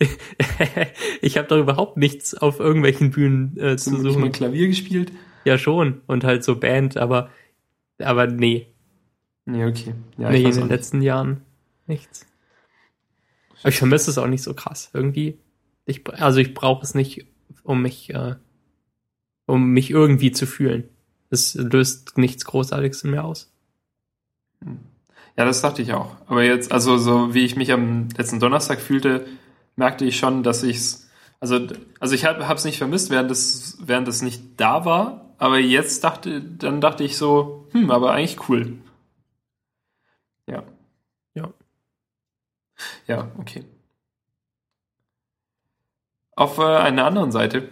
ich habe doch überhaupt nichts auf irgendwelchen Bühnen äh, Hast du zu nicht mal suchen. Klavier gespielt? Ja schon. Und halt so Band, aber aber nee. Nee, okay. Ja, nee, in den nicht. letzten Jahren nichts. Aber ich vermisse es auch nicht so krass. Irgendwie. Ich, also ich brauche es nicht, um mich, äh, um mich irgendwie zu fühlen. Es löst nichts Großartiges in mir aus. Ja, das dachte ich auch. Aber jetzt, also so wie ich mich am letzten Donnerstag fühlte, merkte ich schon, dass ich's, also, also ich habe es nicht vermisst, während es, während es nicht da war. Aber jetzt dachte, dann dachte ich so, hm, aber eigentlich cool. Ja. Ja. Ja, okay. Auf äh, einer anderen Seite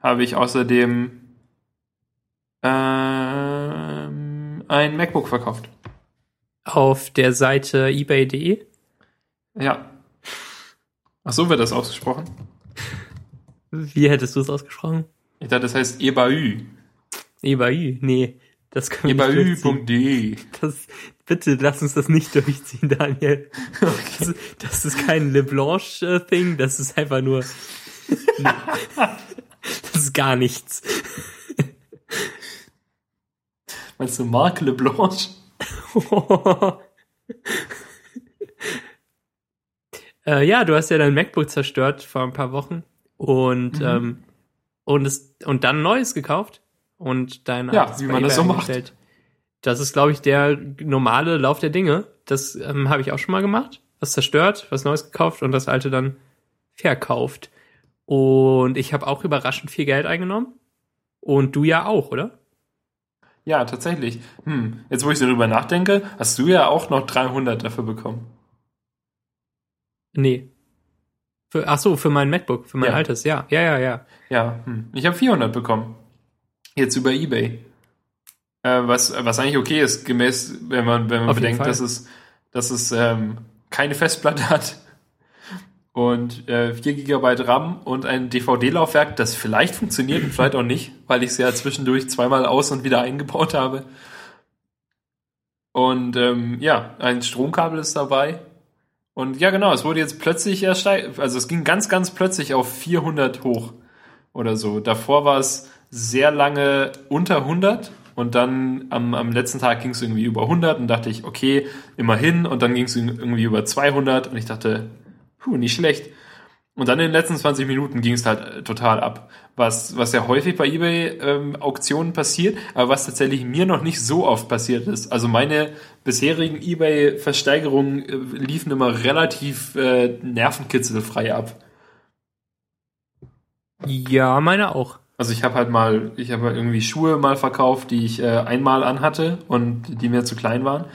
habe ich außerdem ähm, ein MacBook verkauft. Auf der Seite ebay.de. Ja. Ach so wird das ausgesprochen? Wie hättest du es ausgesprochen? Ich dachte, das heißt ebaü. ebay. Nee, das können wir ebaü.de. Das, bitte lass uns das nicht durchziehen, Daniel. Das, das ist kein LeBlanche-Thing, das ist einfach nur. das ist gar nichts. Meinst du Marc Leblanche? äh, ja, du hast ja dein MacBook zerstört vor ein paar Wochen und Mhm. ähm, und es und dann neues gekauft und dein Ja, wie man das so macht. Das ist, glaube ich, der normale Lauf der Dinge. Das ähm, habe ich auch schon mal gemacht. Was zerstört, was Neues gekauft und das alte dann verkauft. Und ich habe auch überraschend viel Geld eingenommen. Und du ja auch, oder? Ja, tatsächlich. Hm, jetzt wo ich darüber nachdenke, hast du ja auch noch 300 dafür bekommen. Nee. Für, ach so, für mein MacBook, für mein Ja. altes, ja. Ja, ja, ja. Ja, hm. ich habe 400 bekommen. Jetzt über Ebay. Äh, was, was eigentlich okay ist, gemäß, wenn man, wenn man Auf bedenkt, dass es, dass es ähm, keine Festplatte hat und äh, 4 GB RAM und ein DVD-Laufwerk, das vielleicht funktioniert und vielleicht auch nicht, weil ich es ja zwischendurch zweimal aus und wieder eingebaut habe. Und ähm, ja, ein Stromkabel ist dabei. Und ja, genau, es wurde jetzt plötzlich ersteigt, also es ging ganz, ganz plötzlich auf 400 hoch oder so. Davor war es sehr lange unter 100 und dann am, am letzten Tag ging es irgendwie über 100 und dachte ich, okay, immerhin und dann ging es irgendwie über 200 und ich dachte, puh, nicht schlecht. Und dann in den letzten 20 Minuten ging es halt äh, total ab. Was, was ja häufig bei eBay-Auktionen passiert, aber was tatsächlich mir noch nicht so oft passiert ist. Also meine bisherigen eBay-Versteigerungen äh, liefen immer relativ äh, nervenkitzelfrei ab. Ja, meine auch. Also ich habe halt mal, ich habe irgendwie Schuhe mal verkauft, die ich äh, einmal anhatte und die mir zu klein waren.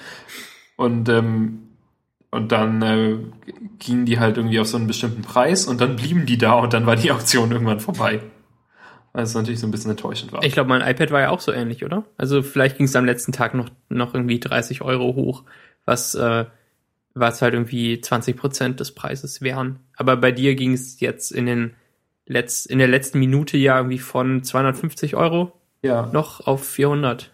Und, ähm, und dann äh, gingen die halt irgendwie auf so einen bestimmten Preis und dann blieben die da und dann war die Auktion irgendwann vorbei. Was natürlich so ein bisschen enttäuschend war. Ich glaube, mein iPad war ja auch so ähnlich, oder? Also vielleicht ging es am letzten Tag noch, noch irgendwie 30 Euro hoch, was, äh, was halt irgendwie 20 Prozent des Preises wären. Aber bei dir ging es jetzt in den Letz-, in der letzten Minute ja irgendwie von 250 Euro ja. noch auf 400.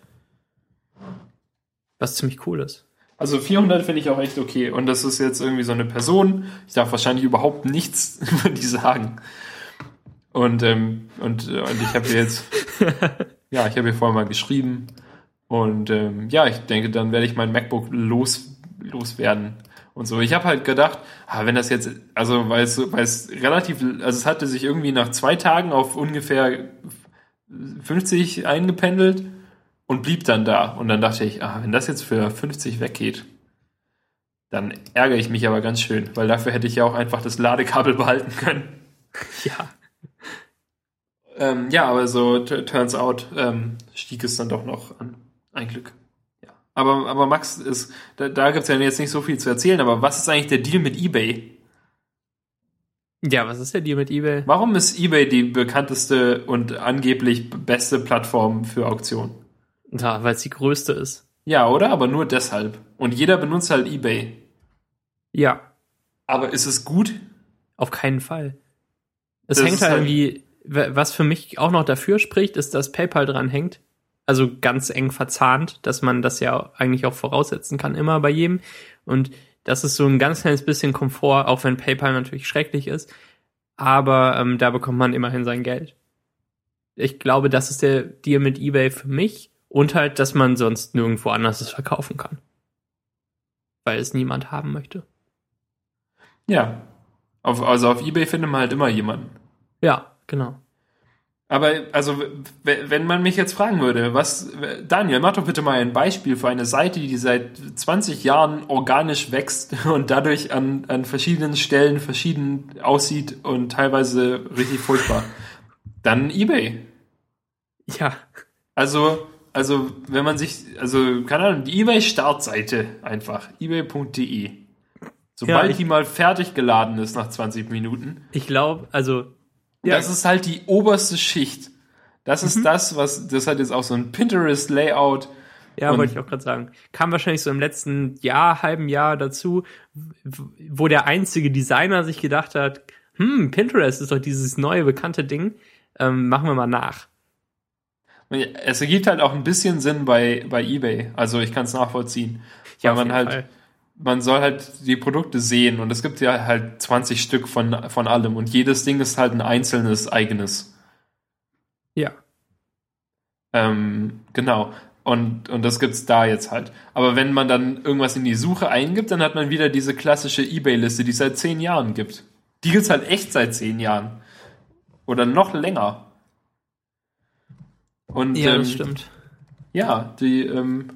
Was ziemlich cool ist. Also 400 finde ich auch echt okay. Und das ist jetzt irgendwie so eine Person. Ich darf wahrscheinlich überhaupt nichts über die sagen. Und, ähm, und, äh, und ich habe jetzt, ja, ich habe ihr vorher mal geschrieben. Und ähm, ja, ich denke, dann werde ich mein MacBook los, loswerden. Und so. Ich habe halt gedacht, ah, wenn das jetzt, also weil es, weil es relativ, also es hatte sich irgendwie nach zwei Tagen auf ungefähr 50 eingependelt und blieb dann da. Und dann dachte ich, ah, wenn das jetzt für 50 weggeht, dann ärgere ich mich aber ganz schön, weil dafür hätte ich ja auch einfach das Ladekabel behalten können. Ja. Ähm, ja, aber so turns out ähm, stieg es dann doch noch an. Ein Glück. Ja. Aber, aber Max, ist, da, da gibt es ja jetzt nicht so viel zu erzählen, aber was ist eigentlich der Deal mit eBay? Ja, was ist denn dir mit eBay? Warum ist eBay die bekannteste und angeblich beste Plattform für Auktionen? Ja, weil es die größte ist. Ja, oder? Aber nur deshalb. Und jeder benutzt halt eBay. Ja, Aber ist es gut? auf keinen Fall. Es Das hängt halt halt- irgendwie, was für mich auch noch dafür spricht, ist, dass PayPal dran hängt. Also ganz eng verzahnt, dass man das ja eigentlich auch voraussetzen kann, immer bei jedem. Und das ist so ein ganz kleines bisschen Komfort, auch wenn PayPal natürlich schrecklich ist. Aber ähm, da bekommt man immerhin sein Geld. Ich glaube, das ist der Deal mit eBay für mich. Und halt, dass man sonst nirgendwo anders es verkaufen kann. Weil es niemand haben möchte. Ja. Auf, also auf eBay findet man halt immer jemanden. Ja, genau. Aber also, wenn man mich jetzt fragen würde, was, Daniel, mach doch bitte mal ein Beispiel für eine Seite, die seit 20 Jahren organisch wächst und dadurch an, an verschiedenen Stellen verschieden aussieht und teilweise richtig furchtbar. Dann eBay. Ja, Also, also, wenn man sich, also, keine Ahnung, die eBay-Startseite einfach, ebay.de. Sobald Ja, ich- die mal fertig geladen ist nach 20 Minuten, ich glaube, also Ja. das ist halt die oberste Schicht. Das Mhm. ist das, was, das hat jetzt auch so ein Pinterest-Layout. Ja, wollte ich auch gerade sagen. Kam wahrscheinlich so im letzten Jahr, halben Jahr dazu, wo der einzige Designer sich gedacht hat, hm, Pinterest ist doch dieses neue bekannte Ding, ähm, machen wir mal nach. Es ergibt halt auch ein bisschen Sinn bei, bei eBay. Also ich kann es nachvollziehen. Ja, Weil man halt, Fall. man soll halt die Produkte sehen und es gibt ja halt 20 Stück von, von allem und jedes Ding ist halt ein einzelnes eigenes. Ja. Ähm, genau. Und, und das gibt's da jetzt halt. Aber wenn man dann irgendwas in die Suche eingibt, dann hat man wieder diese klassische Ebay-Liste, die es seit zehn Jahren gibt. Die gibt's halt echt seit zehn Jahren. Oder noch länger. Und, Ja, ähm, das stimmt. Ja, die, ähm,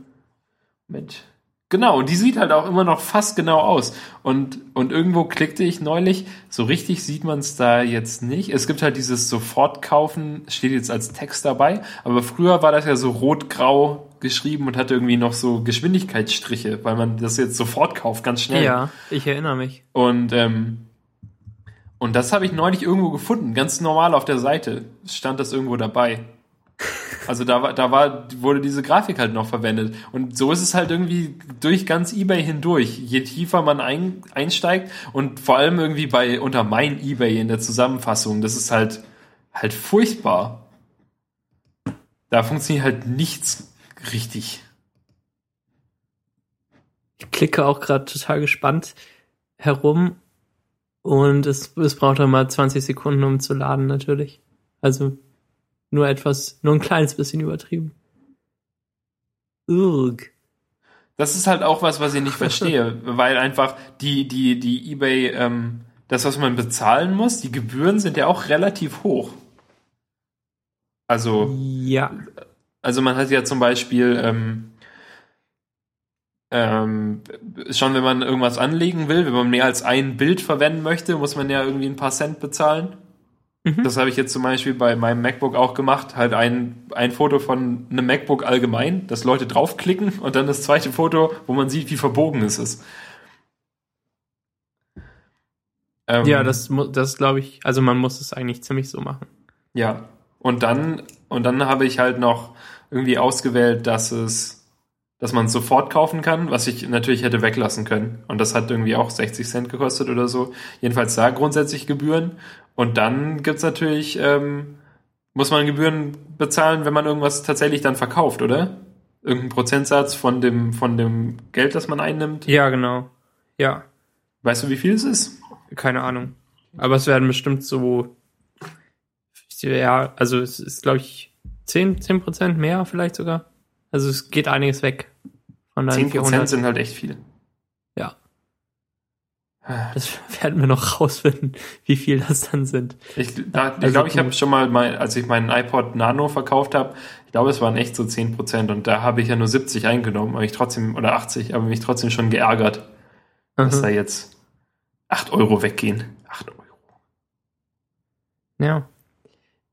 mit. Genau, und die sieht halt auch immer noch fast genau aus. Und, und irgendwo klickte ich neulich, so richtig sieht man es da jetzt nicht. Es gibt halt dieses Sofortkaufen, steht jetzt als Text dabei, aber früher war das ja so rot-grau geschrieben und hatte irgendwie noch so Geschwindigkeitsstriche, weil man das jetzt sofort kauft, ganz schnell. Ja, ich erinnere mich. Und, ähm, und das habe ich neulich irgendwo gefunden, ganz normal auf der Seite stand das irgendwo dabei. Also da war, da war, wurde diese Grafik halt noch verwendet. Und so ist es halt irgendwie durch ganz eBay hindurch. Je tiefer man ein, einsteigt und vor allem irgendwie bei unter mein eBay in der Zusammenfassung, das ist halt halt furchtbar. Da funktioniert halt nichts richtig. Ich klicke auch gerade total gespannt herum und es, es braucht dann mal 20 Sekunden, um zu laden, natürlich. Also nur etwas, nur ein kleines bisschen übertrieben. Ugh. Das ist halt auch was, was ich nicht verstehe, weil einfach die, die, die eBay, ähm, das, was man bezahlen muss, die Gebühren sind ja auch relativ hoch. Also, Ja. also man hat ja zum Beispiel ähm, ähm, schon, wenn man irgendwas anlegen will, wenn man mehr als ein Bild verwenden möchte, muss man ja irgendwie ein paar Cent bezahlen. Mhm. Das habe ich jetzt zum Beispiel bei meinem MacBook auch gemacht. Halt ein, ein Foto von einem MacBook allgemein, dass Leute draufklicken und dann das zweite Foto, wo man sieht, wie verbogen es ist. Ähm, Ja, das, das glaube ich, also man muss es eigentlich ziemlich so machen. Ja. Und dann, und dann habe ich halt noch irgendwie ausgewählt, dass es, dass man es sofort kaufen kann, was ich natürlich hätte weglassen können. Und das hat irgendwie auch 60 Cent gekostet oder so. Jedenfalls da grundsätzlich Gebühren. Und dann gibt's natürlich, ähm, muss man Gebühren bezahlen, wenn man irgendwas tatsächlich dann verkauft, oder? Irgendein Prozentsatz von dem, von dem Geld, das man einnimmt. Ja, genau. Ja, Weißt du, wie viel es ist? keine Ahnung. Aber es werden bestimmt so, ja, also es ist, glaube ich, 10, 10 Prozent mehr vielleicht sogar. Also es geht einiges weg von deinen 10% 400. sind halt echt viel. Ja. Das werden wir noch rausfinden, wie viel das dann sind. Ich, da, ich Also glaube, ich habe schon mal, mein, als ich meinen iPod Nano verkauft habe, ich glaube, es waren echt so 10% und da habe ich ja nur 70 eingenommen, aber ich trotzdem, oder 80, aber mich trotzdem schon geärgert, dass da Mhm. jetzt 8 Euro weggehen. 8 Euro. Ja.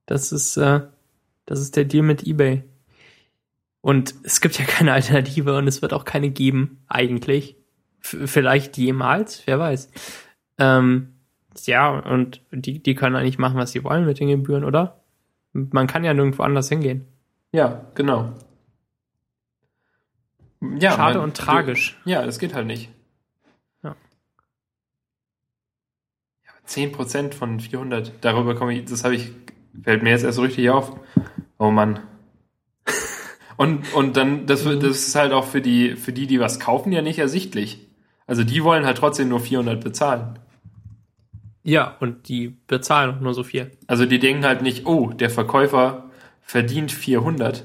Das ist, äh, das ist der Deal mit eBay. Und es gibt ja keine Alternative und es wird auch keine geben, eigentlich. F vielleicht jemals, wer weiß. Ähm, ja, und die, die können eigentlich machen, was sie wollen mit den Gebühren, oder? Man kann ja nirgendwo anders hingehen. Ja, genau. Ja, Schade man- und tragisch. Ja, das geht halt nicht. Ja. Ja, 10% von 400, darüber komme ich, das habe ich, fällt mir jetzt erst so richtig auf. Oh Mann. Und, und dann, das, wird- das ist halt auch für die, für die, die was kaufen, ja nicht ersichtlich. Also die wollen halt trotzdem nur 400 bezahlen. Ja, und die bezahlen nur so viel. Also die denken halt nicht, oh, der Verkäufer verdient 400.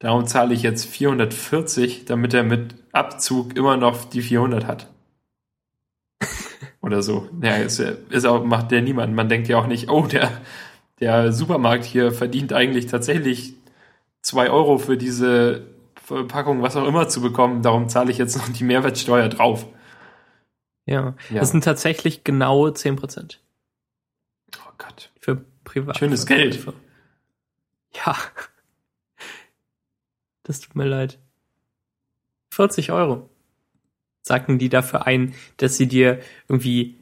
Darum zahle ich jetzt 440, damit er mit Abzug immer noch die 400 hat. Oder so. Ja, ist, ist auch, macht der niemand. Man denkt ja auch nicht, oh, der, der Supermarkt hier verdient eigentlich tatsächlich zwei Euro für diese Verpackung, was auch immer zu bekommen. Darum zahle ich jetzt noch die Mehrwertsteuer drauf. Ja. Ja. Das sind tatsächlich genau 10% Oh Gott. für Privat. Schönes Geld. Ja. Das tut mir leid. 40 Euro. Sagten die dafür ein, dass sie dir irgendwie.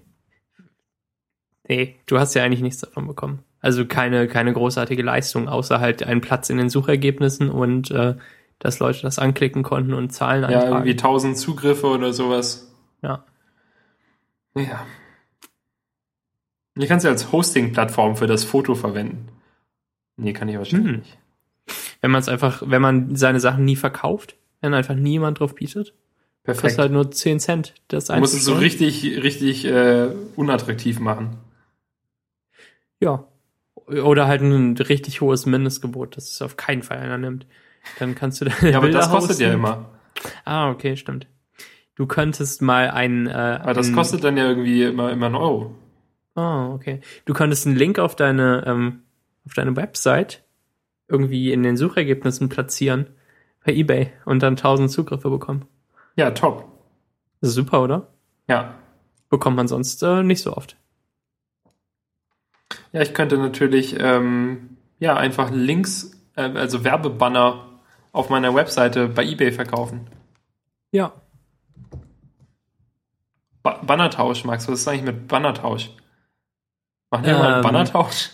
Nee, du hast ja eigentlich nichts davon bekommen. Also keine, keine großartige Leistung, außer halt einen Platz in den Suchergebnissen und äh, dass Leute das anklicken konnten und Zahlen Ja, eintragen. irgendwie 1000 Zugriffe oder sowas. Ja. Ja. Ich kann ja als Hosting-Plattform für das Foto verwenden. Nee, kann ich wahrscheinlich Hm. nicht. Wenn man es einfach, wenn man seine Sachen nie verkauft, wenn einfach niemand drauf bietet, Perfekt. kostet halt nur 10 Cent. Das du musst es so richtig, richtig äh, unattraktiv machen. Ja. Oder halt ein richtig hohes Mindestgebot, das es auf keinen Fall einer nimmt. Dann kannst du deine Ja, aber das kostet ja immer. Ah, okay, stimmt. Du könntest mal ein. Äh, Aber das ein, kostet dann ja irgendwie immer, immer einen Euro. Oh, okay. Du könntest einen Link auf deine ähm, auf deine Website irgendwie in den Suchergebnissen platzieren bei eBay und dann 1000 Zugriffe bekommen. Ja, top. Super, oder? Ja. Bekommt man sonst äh, nicht so oft. Ja, ich könnte natürlich ähm, ja einfach Links, äh, also Werbebanner auf meiner Webseite bei eBay verkaufen. Ja. Ba Bannertausch, Max, was ist eigentlich mit Bannertausch? Machen wir mal einen Ähm, Bannertausch?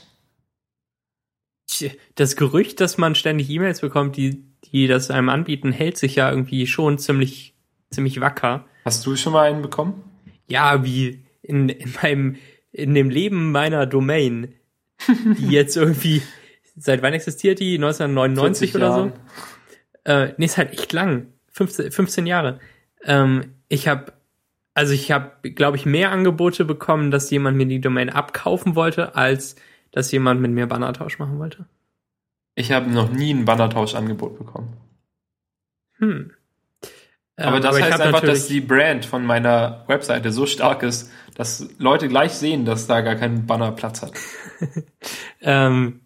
Das Gerücht, dass man ständig E-Mails bekommt, die, die das einem anbieten, hält sich ja irgendwie schon ziemlich, ziemlich wacker. Hast du schon mal einen bekommen? Ja, wie in, in meinem, in dem Leben meiner Domain, die jetzt irgendwie, seit wann existiert die? 1999 oder so? Äh, nee, ist halt echt lang. 15, 15 Jahre. Ähm, ich habe, also ich habe, glaube ich, mehr Angebote bekommen, dass jemand mir die Domain abkaufen wollte, als dass jemand mit mir Bannertausch machen wollte. Ich habe noch nie ein Bannertauschangebot bekommen. Hm. Aber Ähm, das ich heißt einfach, dass die Brand von meiner Webseite so stark ist, dass Leute gleich sehen, dass da gar kein Banner Platz hat. Ähm,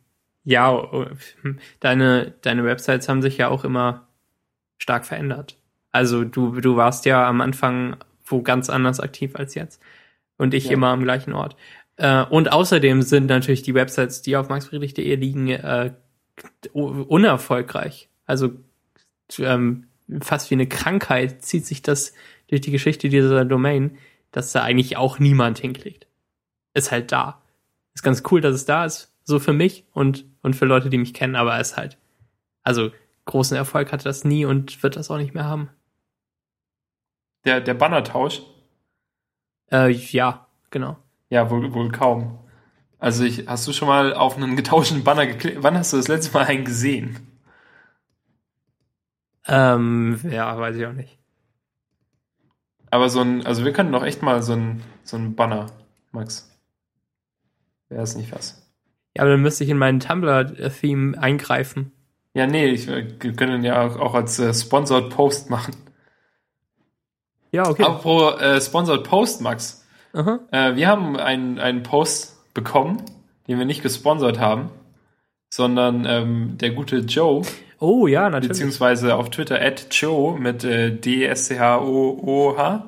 ja, oh, hm, deine, deine Websites haben sich ja auch immer stark verändert. Also du, du warst ja am Anfang wo ganz anders aktiv als jetzt. Und ich Ja. immer am gleichen Ort. Äh, und außerdem sind natürlich die Websites, die auf maxfriedrich.de liegen, äh, unerfolgreich. Also ähm, fast wie eine Krankheit zieht sich das durch die Geschichte dieser Domain, dass da eigentlich auch niemand hinklickt. Ist halt da. Ist ganz cool, dass es da ist, so für mich und, und für Leute, die mich kennen, aber es ist halt, also großen Erfolg hatte das nie und wird das auch nicht mehr haben. Der, der Bannertausch? Äh, ja, genau. Ja, wohl, wohl kaum. Also ich, hast du schon mal auf einen getauschten Banner geklickt? Wann hast du das letzte Mal einen gesehen? Ähm, ja, weiß ich auch nicht. Aber so ein, also wir könnten doch echt mal so ein, so ein Banner, Max. Wäre es nicht was? Ja, aber dann müsste ich in meinen Tumblr-Theme eingreifen. Ja, nee, ich, wir können ja auch, auch als äh, Sponsored Post machen. Ja, okay. Apropos äh, Sponsored Post, Max. Aha. Äh, wir haben einen, einen Post bekommen, den wir nicht gesponsert haben, sondern ähm, der gute Joe, Oh, ja, natürlich. beziehungsweise auf Twitter at Joe mit äh, D-S-C-H-O-O-H,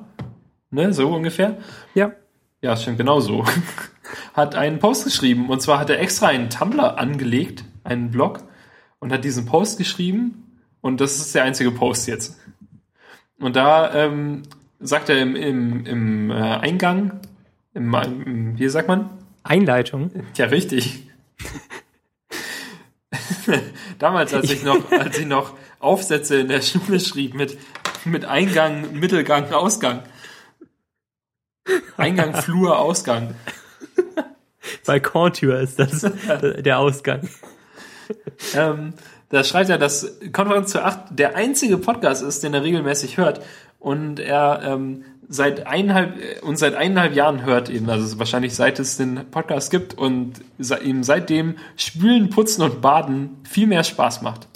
ne, so ungefähr. Ja. Ja, stimmt, genau so. hat einen Post geschrieben und zwar hat er extra einen Tumblr angelegt, einen Blog und hat diesen Post geschrieben und das ist der einzige Post jetzt. Und da ähm, sagt er im, im, im äh, Eingang, im, im, wie sagt man? Einleitung. Ja, richtig. Damals, als ich noch, als ich noch Aufsätze in der Schule schrieb mit, mit Eingang, Mittelgang, Ausgang. Eingang, Flur, Ausgang. Balkontür ist das, der Ausgang. Ähm, da schreibt er, dass Konferenz zu 8 der einzige Podcast ist, den er regelmäßig hört. Und er ähm, seit eineinhalb, äh, uns seit eineinhalb Jahren hört ihn, also wahrscheinlich seit es den Podcast gibt und ihm seitdem Spülen, Putzen und Baden viel mehr Spaß macht.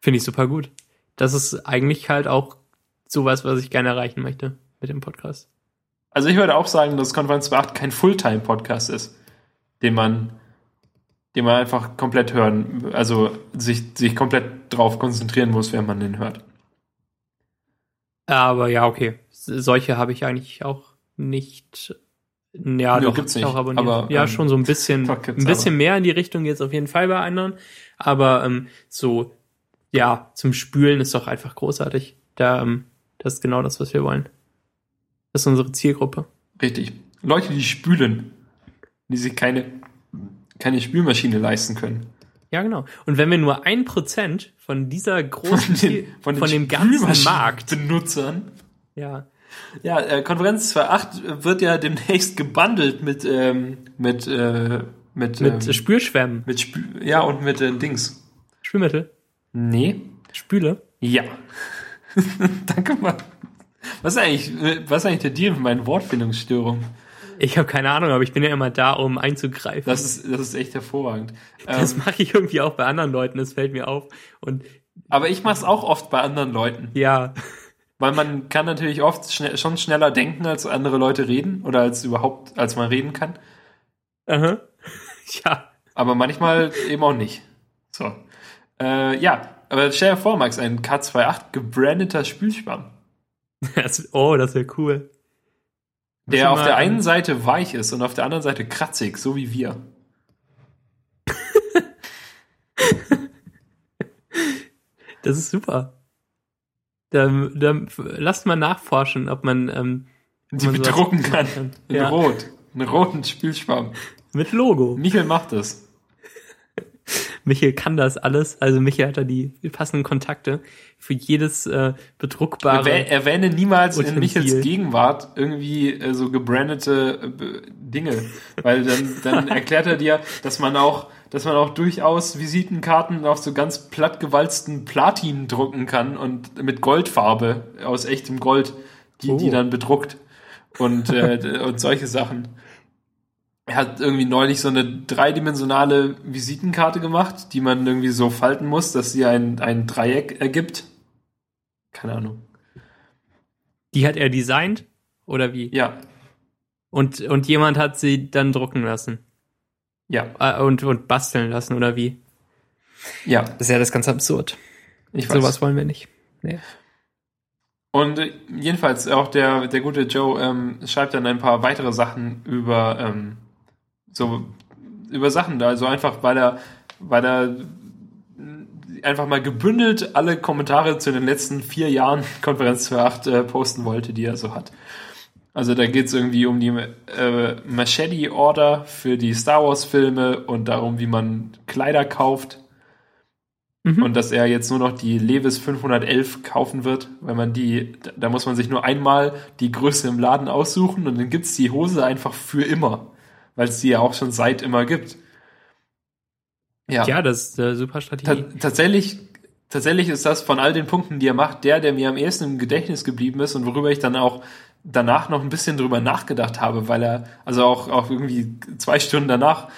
Finde ich super gut. Das ist eigentlich halt auch sowas, was ich gerne erreichen möchte mit dem Podcast. Also ich würde auch sagen, dass Konferenz zu 8 kein Fulltime-Podcast ist, den man, den man einfach komplett hören, also sich, sich komplett drauf konzentrieren muss, wenn man den hört. Aber ja, okay. Solche habe ich eigentlich auch nicht. Ja, Nö, doch, gibt's nicht. auch abonniert. Aber, ja, ähm, schon so ein bisschen, ein bisschen mehr in die Richtung jetzt auf jeden Fall bei anderen. Aber ähm, so, ja, zum Spülen ist doch einfach großartig. Da, ähm, das ist genau das, was wir wollen. Das ist unsere Zielgruppe. Richtig. Leute, die spülen, die sich keine, keine Spülmaschine leisten können. Ja, genau. Und wenn wir nur ein Prozent von dieser großen, Ziel- von, den dem ganzen Markt, Benutzern. ja, Ja, äh, Konferenz 2.8 wird ja demnächst gebundelt mit, ähm, mit, äh, mit, mit ähm, Spülschwämmen, mit Spü ja, und mit äh, Dings. Spülmittel, Nee. Spüle. Ja. Danke mal. Was ist eigentlich, was ist eigentlich der Deal mit meinen Wortfindungsstörungen? Ich habe keine Ahnung, aber ich bin ja immer da, um einzugreifen. Das ist, das ist echt hervorragend. Das Ähm, mache ich irgendwie auch bei anderen Leuten, das fällt mir auf. Und aber ich mache es auch oft bei anderen Leuten. ja, Weil man kann natürlich oft schnell, schon schneller denken, als andere Leute reden oder als überhaupt, als man reden kann. aha. ja, Aber manchmal eben auch nicht. So. Äh, ja, aber stell dir vor, Max, ein K28 gebrandeter Spülschwamm, das, oh, das wäre cool. der auf der einen Seite weich ist und auf der anderen Seite kratzig, so wie wir. Das ist super. Da, da, lasst mal nachforschen, ob man ähm, Die man bedrucken machen kann. In Ja. Rot. Einen roten Spielschwamm. Mit Logo. Michael macht das. Michael kann das alles. Also Michael hat da die passenden Kontakte für jedes äh, bedruckbare. Erwäh erwähne niemals in Utensil. Michels Gegenwart irgendwie äh, so gebrandete äh, Dinge, weil dann, dann erklärt er dir, dass man auch, dass man auch durchaus Visitenkarten auf so ganz plattgewalzten Platin drucken kann und mit Goldfarbe aus echtem Gold, die, die Oh. dann bedruckt und, äh, und solche Sachen. Er hat irgendwie neulich so eine dreidimensionale Visitenkarte gemacht, die man irgendwie so falten muss, dass sie ein, ein Dreieck ergibt. Keine Ahnung. Die hat er designt oder wie? Ja, Und und jemand hat sie dann drucken lassen ja, äh, und und basteln lassen oder wie? ja. Das ist ja das ganz absurd. Ich weiß. Sowas wollen wir nicht. Nee. Und äh, jedenfalls auch der, der gute Joe ähm, schreibt dann ein paar weitere Sachen über ähm, so über Sachen da, also einfach weil er weil er einfach mal gebündelt alle Kommentare zu den letzten vier Jahren Konferenz für acht äh, posten wollte, die er so hat. Also da geht's irgendwie um die äh, Machete Order für die Star Wars Filme und darum, wie man Kleider kauft. Mhm. Und dass er jetzt nur noch die Levis 511 kaufen wird, weil man die, da- muss man sich nur einmal die Größe im Laden aussuchen und dann gibt's die Hose einfach für immer, weil es die ja auch schon seit immer gibt. Ja, Ja, das ist eine super ta Strategie. tatsächlich, tatsächlich ist das von all den Punkten, die er macht, der, der mir am ehesten im Gedächtnis geblieben ist und worüber ich dann auch danach noch ein bisschen drüber nachgedacht habe, weil er, also auch, auch irgendwie zwei Stunden danach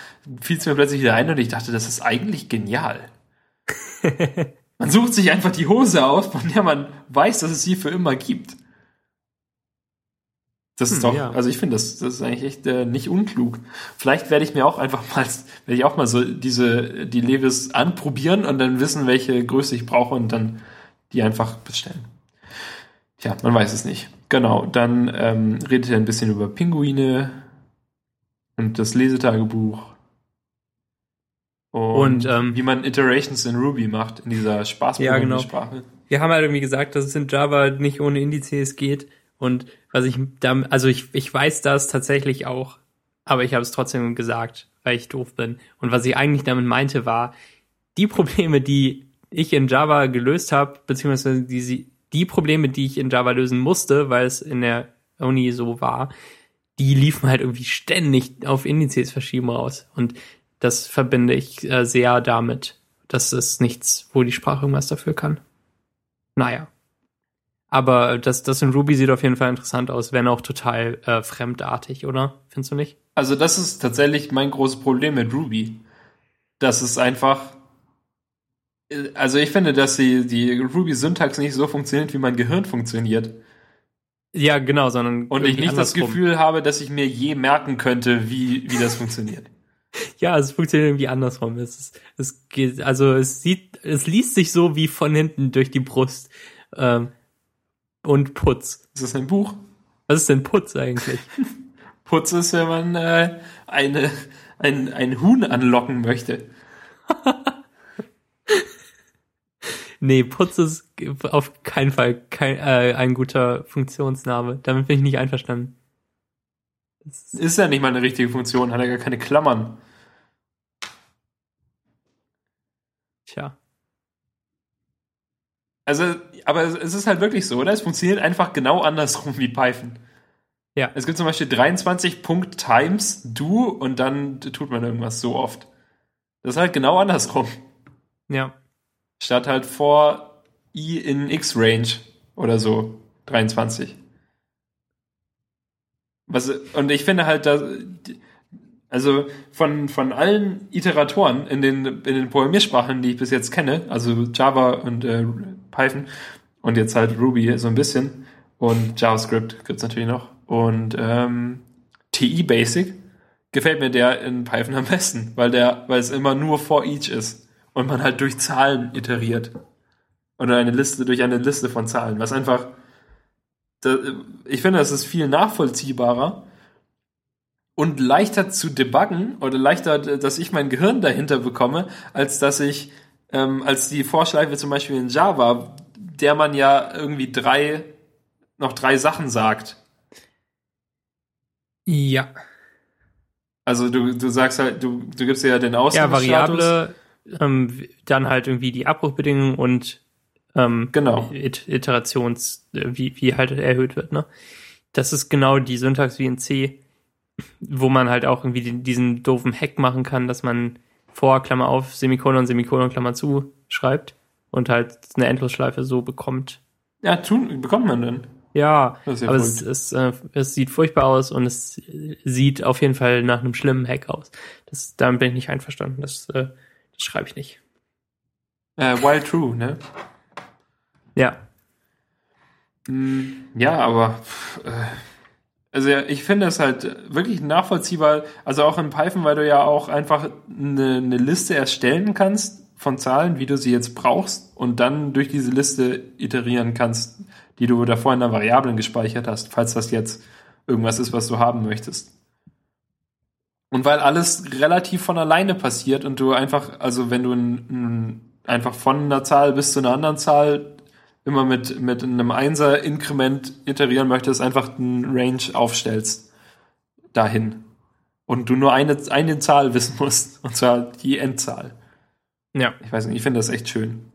fiel es mir plötzlich wieder ein und ich dachte, das ist eigentlich genial. Man sucht sich einfach die Hose aus, von der man weiß, dass es sie für immer gibt. Das ist Hm, doch, ja. also ich finde, das, das ist eigentlich echt äh, nicht unklug. Vielleicht werde ich mir auch einfach mal, werde ich auch mal so diese, die Levis anprobieren und dann wissen, welche Größe ich brauche und dann die einfach bestellen. Tja, man weiß es nicht. Genau, dann ähm, redet er ein bisschen über Pinguine und das Lesetagebuch. Und, ähm, wie man Iterations in Ruby macht, in dieser Ja, genau. Spaßprogrammiersprache. Wir haben halt irgendwie gesagt, dass es in Java nicht ohne Indizes geht. Und was ich da, also ich, ich weiß das tatsächlich auch, aber ich habe es trotzdem gesagt, weil ich doof bin. Und was ich eigentlich damit meinte, war, die Probleme, die ich in Java gelöst habe, beziehungsweise die, sie- die Probleme, die ich in Java lösen musste, weil es in der Uni so war, die liefen halt irgendwie ständig auf Indizes verschieben raus. Und das verbinde ich äh, sehr damit. Das ist nichts, wo die Sprache irgendwas dafür kann. Naja. Aber das, das in Ruby sieht auf jeden Fall interessant aus, wenn auch total äh, fremdartig, oder? Findest du nicht? Also das ist tatsächlich mein großes Problem mit Ruby. Das ist einfach, äh, also ich finde, dass die, die Ruby-Syntax nicht so funktioniert, wie mein Gehirn funktioniert. Ja, genau, sondern Und ich nicht das andersrum. Gefühl habe, dass ich mir je merken könnte, wie, wie das funktioniert. Ja, es funktioniert irgendwie andersrum. Es, ist, es geht, also es sieht, es liest sich so wie von hinten durch die Brust. Ähm, und Putz. Ist das ein Buch? Was ist denn Putz eigentlich? Putz ist, wenn man äh, eine, ein, ein Huhn anlocken möchte. nee, Putz ist auf keinen Fall kein, äh, ein guter Funktionsname. Damit bin ich nicht einverstanden. Das ist- ja nicht mal eine richtige Funktion, hat ja gar keine Klammern. Tja. Also, aber es es ist halt wirklich so, oder? Es funktioniert einfach genau andersrum wie Python. Ja. Es gibt zum Beispiel 23 Punkt times do und dann tut man irgendwas so oft. Das ist halt genau andersrum. Ja. Statt halt vor i in x-Range oder so 23. Was, und ich finde halt, dass, also von, von allen Iteratoren in den, in den Programmiersprachen, die ich bis jetzt kenne, also Java und äh, Python und jetzt halt Ruby so ein bisschen und JavaScript gibt's natürlich noch und ähm, TI Basic gefällt mir der in Python am besten, weil der, weil es immer nur for each ist und man halt durch Zahlen iteriert oder eine Liste durch eine Liste von Zahlen, was einfach ich finde, das ist viel nachvollziehbarer und leichter zu debuggen oder leichter, dass ich mein Gehirn dahinter bekomme, als dass ich ähm, als die Vorschleife zum Beispiel in Java, der man ja irgendwie drei, noch drei Sachen sagt. Ja. Also du, du sagst halt, du, du gibst ja den Aus. Ja, Variable, ähm, dann halt irgendwie die Abbruchbedingungen und ähm, Genau. It Iterations, äh, wie, wie halt erhöht wird, ne? Das ist genau die Syntax wie in C, wo man halt auch irgendwie den, diesen doofen Hack machen kann, dass man vor, Klammer auf, Semikolon, Semikolon, Klammer zu schreibt und halt eine Endlosschleife so bekommt. Ja, tun, bekommt man denn? Ja, Das ist ja aber es, es, äh, es sieht furchtbar aus und es sieht auf jeden Fall nach einem schlimmen Hack aus. Das, damit bin ich nicht einverstanden. Das, äh, schreibe ich nicht. Äh, while true, ne? Ja. Mm, Ja, aber äh, also ich finde es halt wirklich nachvollziehbar, also auch in Python, weil du ja auch einfach eine, eine Liste erstellen kannst von Zahlen, wie du sie jetzt brauchst und dann durch diese Liste iterieren kannst, die du davor in der Variablen gespeichert hast, falls das jetzt irgendwas ist, was du haben möchtest. Und weil alles relativ von alleine passiert und du einfach, also wenn du ein, ein, einfach von einer Zahl bis zu einer anderen Zahl immer mit, mit einem Einser-Inkrement iterieren möchtest, einfach einen Range aufstellst dahin. Und du nur eine, eine Zahl wissen musst, und zwar die Endzahl. Ja. Ich weiß nicht, ich finde das echt schön.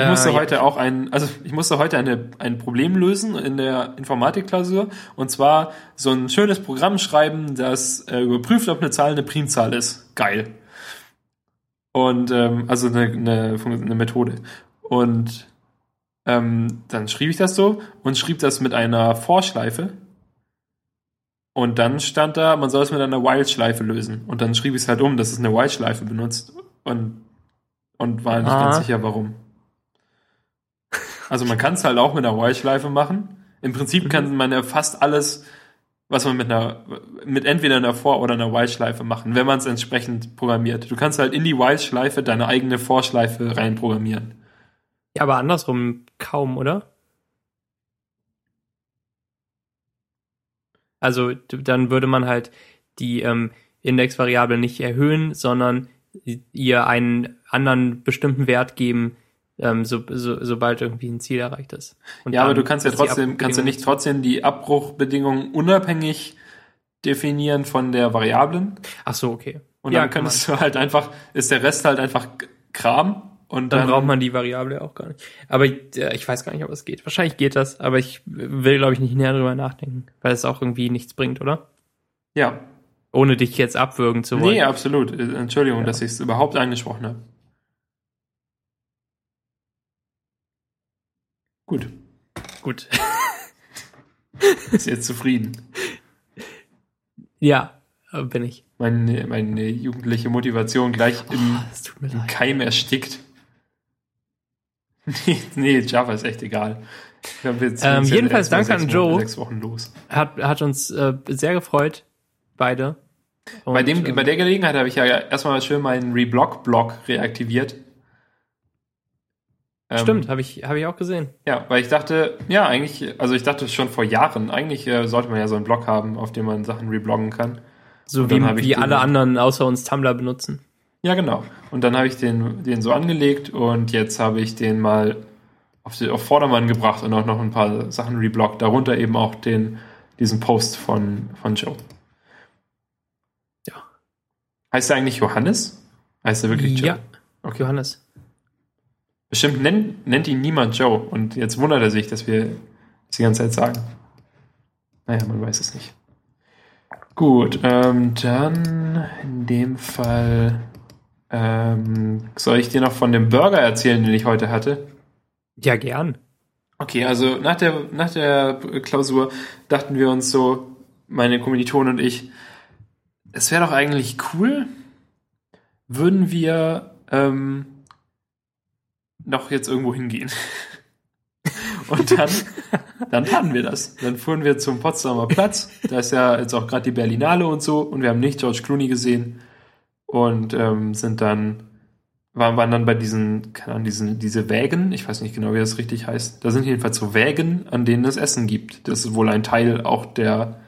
Ich Äh, musste ja. heute auch ein, also ich musste heute eine, ein Problem lösen in der Informatikklausur und zwar so ein schönes Programm schreiben, das äh, überprüft, ob eine Zahl eine Primzahl ist. Geil. Und ähm, also eine, eine, eine Methode. Und ähm, dann schrieb ich das so und schrieb das mit einer For-Schleife. Und dann stand da, man soll es mit einer While-Schleife lösen. Und dann schrieb ich es halt um, dass es eine While-Schleife benutzt. Und, und war nicht Ah. ganz sicher, warum. Also man kann es halt auch mit einer While-Schleife machen. Im Prinzip kann man ja fast alles, was man mit einer, mit entweder einer For- oder einer While-Schleife machen, wenn man es entsprechend programmiert. Du kannst halt in die While-Schleife deine eigene For-Schleife reinprogrammieren. ja, aber andersrum kaum, oder? Also dann würde man halt die ähm, Indexvariable nicht erhöhen, sondern ihr einen anderen bestimmten Wert geben, ähm, so, so, sobald irgendwie ein Ziel erreicht ist. Und ja, aber du kannst ja trotzdem, kannst ja Abbruchbedingung- nicht trotzdem die Abbruchbedingungen unabhängig definieren von der Variablen. Ach so, okay. Und Ja, dann könntest du halt einfach, ist der Rest halt einfach Kram und Dann dann, braucht man die Variable auch gar nicht. Aber äh, ich weiß gar nicht, ob es geht. Wahrscheinlich geht das, aber ich will, glaube ich, nicht näher drüber nachdenken, weil es auch irgendwie nichts bringt, oder? ja. Ohne dich jetzt abwürgen zu wollen. Nee, absolut. Äh, Entschuldigung, Ja. dass ich es überhaupt angesprochen habe. Gut. Gut. Ist jetzt zufrieden. ja, bin ich. Meine, meine jugendliche Motivation gleich im mir leid. Keim erstickt. Nee, nee, Java ist echt egal. Ähm, jedenfalls danke an Joe. Wochen- Sechs Wochen los. Hat, hat uns äh, sehr gefreut, beide. bei, Und, dem, ähm, bei der Gelegenheit habe ich ja erstmal schön meinen Reblog-Blog reaktiviert. Ähm, Stimmt, habe ich, hab ich auch gesehen. Ja, weil ich dachte, ja, eigentlich, also ich dachte schon vor Jahren, eigentlich äh, sollte man ja so einen Blog haben, auf dem man Sachen rebloggen kann. So wie, wie alle anderen außer uns Tumblr benutzen. Ja, genau. Und dann habe ich den, den so angelegt und jetzt habe ich den mal auf, die, auf Vordermann gebracht und auch noch ein paar Sachen rebloggt, darunter eben auch den, diesen Post von, von Joe. Ja. Heißt er eigentlich Johannes? Heißt er wirklich Joe? Ja, Okay. Johannes. Bestimmt nennt, nennt ihn niemand Joe und jetzt wundert er sich, dass wir das die ganze Zeit sagen. Naja, man weiß es nicht. Gut, ähm, dann in dem Fall ähm, soll ich dir noch von dem Burger erzählen, den ich heute hatte? Ja, gern. Okay, also nach der, nach der Klausur dachten wir uns so, meine Kommilitonen und ich, es wäre doch eigentlich cool, würden wir ähm, noch jetzt irgendwo hingehen. Und dann, dann taten wir das. Dann fuhren wir zum Potsdamer Platz. Da ist ja jetzt auch gerade die Berlinale und so. Und wir haben nicht George Clooney gesehen. Und ähm, sind dann, waren, waren dann bei diesen, keine Ahnung, diesen, diese Wägen. Ich weiß nicht genau, wie das richtig heißt. Da sind jedenfalls so Wägen, an denen es Essen gibt. Das ist wohl ein Teil auch der,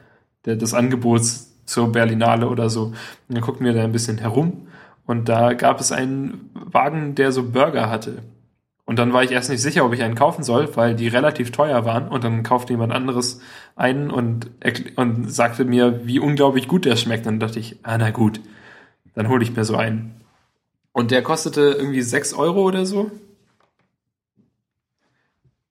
der, des Angebots zur Berlinale oder so. Und dann guckten wir da ein bisschen herum. Und da gab es ein Wagen, der so Burger hatte. Und dann war ich erst nicht sicher, ob ich einen kaufen soll, weil die relativ teuer waren. Und dann kaufte jemand anderes einen und, und sagte mir, wie unglaublich gut der schmeckt. Dann dachte ich, ah, na gut, dann hole ich mir so einen. Und der kostete irgendwie 6 Euro oder so.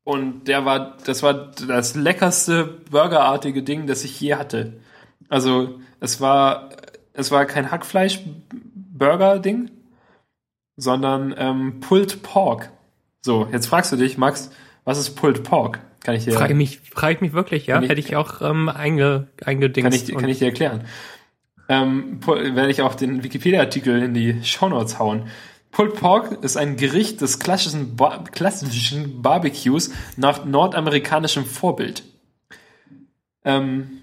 Und der war, das war das leckerste burgerartige Ding, das ich je hatte. Also, es war, es war kein Hackfleisch-Burger-Ding, sondern ähm, Pulled Pork. So, jetzt fragst du dich, Max, was ist Pulled Pork? Kann ich dir, Frage mich, frage ich mich wirklich, ja? Ich- Hätte ich auch ähm, einge, eingedingst. kann ich, dir- kann ich dir erklären. Ähm, werde ich auch den Wikipedia-Artikel in die Shownotes hauen. Pulled Pork ist ein Gericht des klassischen, Bar klassischen Barbecues nach nordamerikanischem Vorbild. Ähm,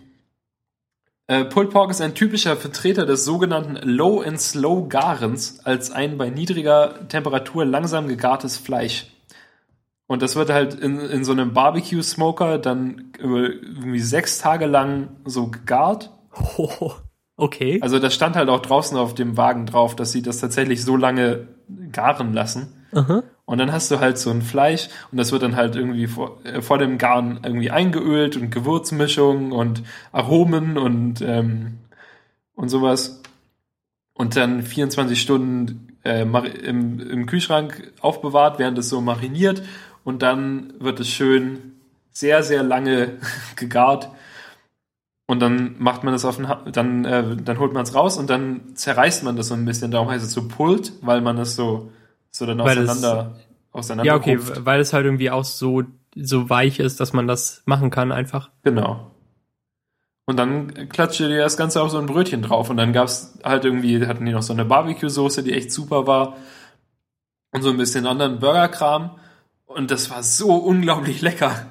äh, Pulled Pork ist ein typischer Vertreter des sogenannten Low and Slow Garens als ein bei niedriger Temperatur langsam gegartes Fleisch. Und das wird halt in, in so einem Barbecue-Smoker dann irgendwie sechs Tage lang so gegart. Oh, okay. Also das stand halt auch draußen auf dem Wagen drauf, dass sie das tatsächlich so lange garen lassen. Aha. Und dann hast du halt so ein Fleisch und das wird dann halt irgendwie vor, äh, vor dem Garen irgendwie eingeölt und Gewürzmischung und Aromen und, ähm, und sowas. Und dann 24 Stunden äh, im, im Kühlschrank aufbewahrt, während es so mariniert. Und dann wird es schön sehr, sehr lange gegart. Und dann macht man das auf den, Ha- dann, äh, dann holt man es raus und dann zerreißt man das so ein bisschen. Darum heißt es so Pult, weil man es so, so dann Weil es- auseinander, auseinander Ja, okay, ruft. weil es halt irgendwie auch so, so weich ist, dass man das machen kann einfach. Genau. Und dann klatschte dir das Ganze auf so ein Brötchen drauf. Und dann gab's halt irgendwie, hatten die noch so eine Barbecue-Soße, die echt super war. Und so ein bisschen anderen Burgerkram. Und das war so unglaublich lecker.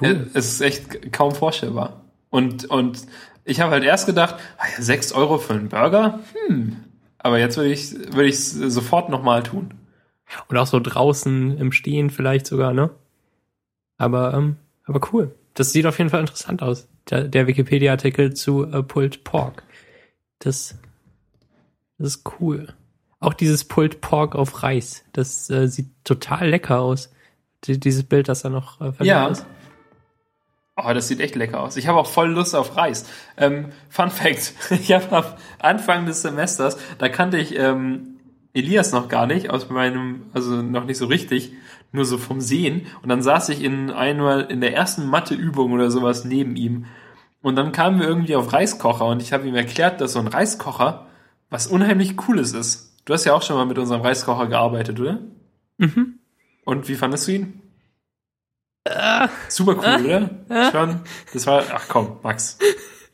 Cool. Es ist echt kaum vorstellbar. Und, und ich habe halt erst gedacht, ah ja, 6 Euro für einen Burger? Hm. Aber jetzt würde ich würde ich sofort nochmal tun. Und auch so draußen im Stehen vielleicht sogar, ne? Aber, ähm, aber cool. Das sieht auf jeden Fall interessant aus. Der, der Wikipedia-Artikel zu äh, Pulled Pork. Das, das ist cool. Auch dieses Pulled Pork auf Reis. Das äh, sieht total lecker aus. Die, dieses Bild, das da noch äh, Ja. ist. Oh, das sieht echt lecker aus. Ich habe auch voll Lust auf Reis. Ähm, Fun Fact: Ich habe am Anfang des Semesters, da kannte ich ähm, Elias noch gar nicht aus meinem, also noch nicht so richtig, nur so vom Sehen. Und dann saß ich in einmal in der ersten Matheübung oder sowas neben ihm. Und dann kamen wir irgendwie auf Reiskocher und ich habe ihm erklärt, dass so ein Reiskocher was unheimlich Cooles ist. Du hast ja auch schon mal mit unserem Reiskocher gearbeitet, oder? Mhm. Und wie fandest du ihn? Super cool, oder? Schon. Das war, ach komm, Max.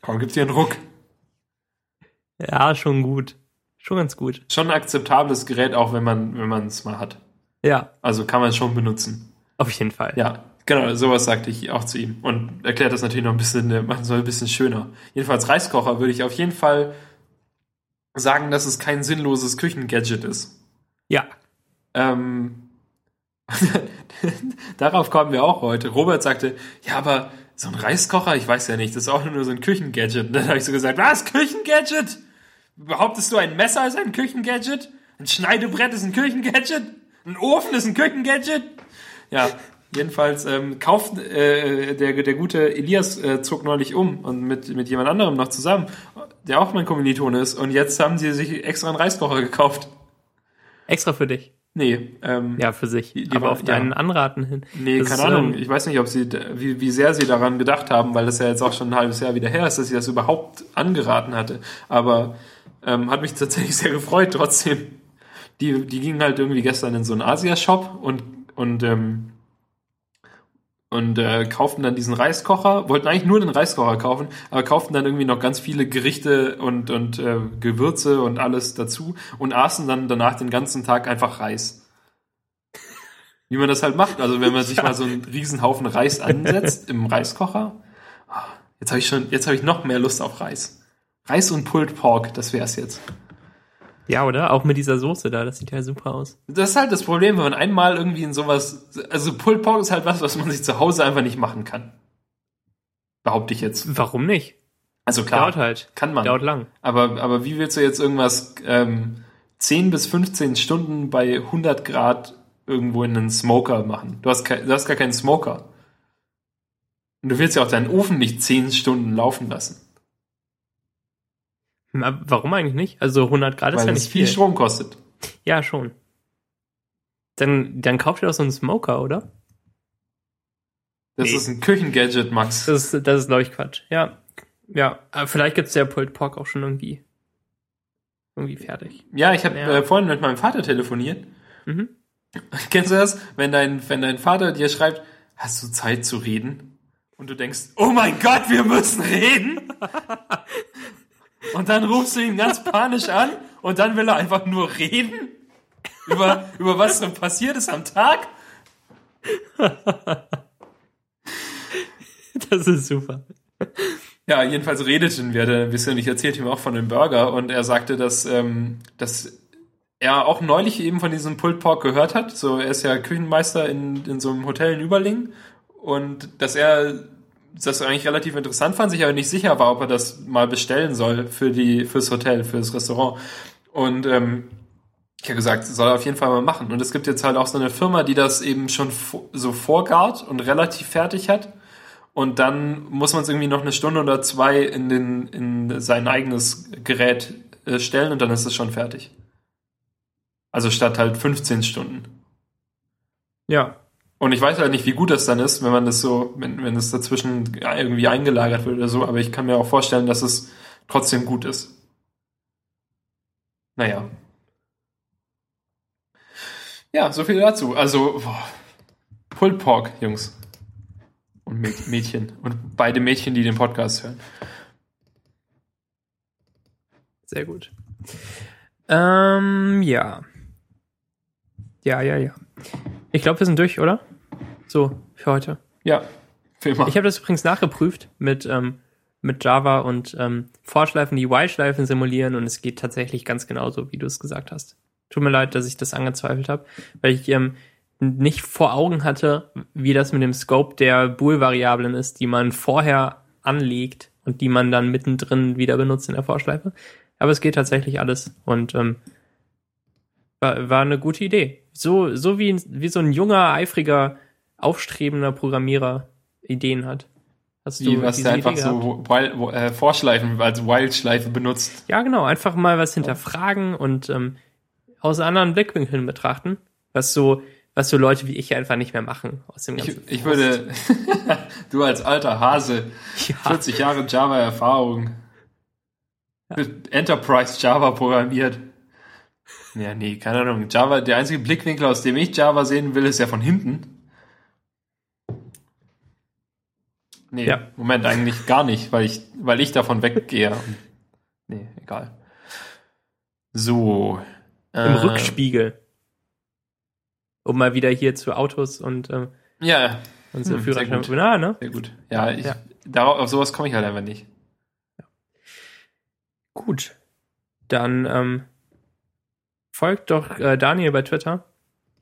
Komm, gib dir einen Ruck. Ja, schon gut. Schon ganz gut. Schon ein akzeptables Gerät, auch wenn man, wenn man es mal hat. Ja, Also kann man es schon benutzen. auf jeden Fall. Ja, genau, sowas sagte ich auch zu ihm. Und erklärt das natürlich noch ein bisschen, machen soll ein bisschen schöner. Jedenfalls Reiskocher würde ich auf jeden Fall sagen, dass es kein sinnloses Küchengadget ist. Ja. Ähm, darauf kommen wir auch heute. Robert sagte, ja, aber so ein Reiskocher, ich weiß ja nicht, das ist auch nur so ein Küchengadget. Und dann habe ich so gesagt, was, Küchengadget? Behauptest du, ein Messer ist ein Küchengadget? Ein Schneidebrett ist ein Küchengadget? Ein Ofen ist ein Küchengadget? Ja, jedenfalls ähm, kauft äh, der, der gute Elias äh, zog neulich um und mit, mit jemand anderem noch zusammen, der auch mein Kommilitone ist. Und jetzt haben sie sich extra einen Reiskocher gekauft. Extra für dich. Nee, ähm, Ja, für sich. Die- die Aber war- auf deinen ja. Anraten hin. Nee, Das keine ist, Ahnung. ähm, Ich weiß nicht, ob sie, wie, wie sehr sie daran gedacht haben, weil das ja jetzt auch schon ein halbes Jahr wieder her ist, dass sie das überhaupt angeraten hatte. Aber ähm, hat mich tatsächlich sehr gefreut trotzdem. Die, die gingen halt irgendwie gestern in so einen Asia-Shop und, und, ähm, und äh, kauften dann diesen Reiskocher, wollten eigentlich nur den Reiskocher kaufen, aber kauften dann irgendwie noch ganz viele Gerichte und, und äh, Gewürze und alles dazu und aßen dann danach den ganzen Tag einfach Reis. Wie man das halt macht. Also wenn man sich mal so einen riesen Haufen Reis ansetzt im Reiskocher. Ah, Jetzt habe ich schon, jetzt habe ich noch mehr Lust auf Reis. Reis und Pulled Pork, das wär's jetzt. Ja, oder? Auch mit dieser Soße da, das sieht ja super aus. Das ist halt das Problem, wenn man einmal irgendwie in sowas, also Pulled Pork ist halt was, was man sich zu Hause einfach nicht machen kann. Behaupte ich jetzt. Warum nicht? Also klar, Dauert halt. kann man. Dauert lang. Aber, aber wie willst du jetzt irgendwas ähm, 10 bis 15 Stunden bei 100 Grad irgendwo in einen Smoker machen. Du hast, kein, du hast gar keinen Smoker. Und du willst ja auch deinen Ofen nicht 10 Stunden laufen lassen. Ma- Warum eigentlich nicht? Also 100 Grad ist weil ja es nicht viel viel. Strom kostet. Ja, schon. Dann, dann kauft ihr doch so einen Smoker, oder? Das Nee. ist ein Küchengadget, Max. Das ist, das ist glaube ich, Quatsch. Ja. Ja, aber vielleicht gibt's der Pulled Pork auch schon irgendwie, irgendwie fertig. Ja, ich habe Ja. äh, vorhin mit meinem Vater telefoniert. Mhm. Kennst du das? Wenn dein, wenn dein Vater dir schreibt, hast du Zeit zu reden? Und du denkst, oh mein Gott, wir müssen reden. und dann rufst du ihn ganz panisch an und dann will er einfach nur reden über, über was so passiert ist am Tag. Das ist super. Ja, jedenfalls redeten wir da ein bisschen. Ich erzählte ihm auch von dem Burger und er sagte, dass, ähm, dass er auch neulich eben von diesem Pulled Pork gehört hat. So, er ist ja Küchenmeister in, in so einem Hotel in Überlingen und dass er das eigentlich relativ interessant fand, sich aber nicht sicher war, ob er das mal bestellen soll für die fürs Hotel, fürs Restaurant. Und ähm, ich habe gesagt, soll er auf jeden Fall mal machen. Und es gibt jetzt halt auch so eine Firma, die das eben schon so vorgart und relativ fertig hat. Und dann muss man es irgendwie noch eine Stunde oder zwei in, den, in sein eigenes Gerät äh, stellen und dann ist es schon fertig. Also statt halt 15 Stunden. Ja. Und ich weiß halt nicht, wie gut das dann ist, wenn man das so, wenn, wenn es dazwischen irgendwie eingelagert wird oder so, aber ich kann mir auch vorstellen, dass es trotzdem gut ist. Naja. Ja, so viel dazu. Also, boah, Pulled Pork, Jungs. Und Mäd- Mädchen. Und beide Mädchen, die den Podcast hören. Sehr gut. Ähm, ja. Ja, ja, ja. Ich glaube, wir sind durch, oder? So, für heute. Ja, für immer. Ich habe das übrigens nachgeprüft mit, ähm, mit Java und ähm, Vorschleifen, die While-Schleifen simulieren und es geht tatsächlich ganz genauso, wie du es gesagt hast. Tut mir leid, dass ich das angezweifelt habe, weil ich ähm, nicht vor Augen hatte, wie das mit dem Scope der Bool-Variablen ist, die man vorher anlegt und die man dann mittendrin wieder benutzt in der Vorschleife. Aber es geht tatsächlich alles und ähm, war, war eine gute Idee. So, so wie, wie so ein junger, eifriger, aufstrebender Programmierer Ideen hat. Hast die, was diese der einfach Idee so Wild, äh, Vorschleifen als Wildschleife benutzt. Ja, genau. Einfach mal was hinterfragen und ähm, aus anderen Blickwinkeln betrachten, was so, was so Leute wie ich einfach nicht mehr machen aus dem Ich, ganzen ich Frust. würde, du als alter Hase, ja, 40 Jahre Java-Erfahrung, mit Enterprise Java programmiert. Ja, nee, keine Ahnung. Java, der einzige Blickwinkel, aus dem ich Java sehen will, ist ja von hinten. Nee, Ja. Moment, eigentlich gar nicht, weil ich, weil ich davon weggehe. Nee, egal. So. im äh, Rückspiegel. Um mal wieder hier zu Autos und ähm, Ja, unsere Hm, sehr Führerschein. gut. Na, ne? sehr gut. Ja, ich, Ja. Darauf, auf sowas komme ich halt einfach nicht. Gut. Dann ähm, folgt doch äh, Daniel bei Twitter.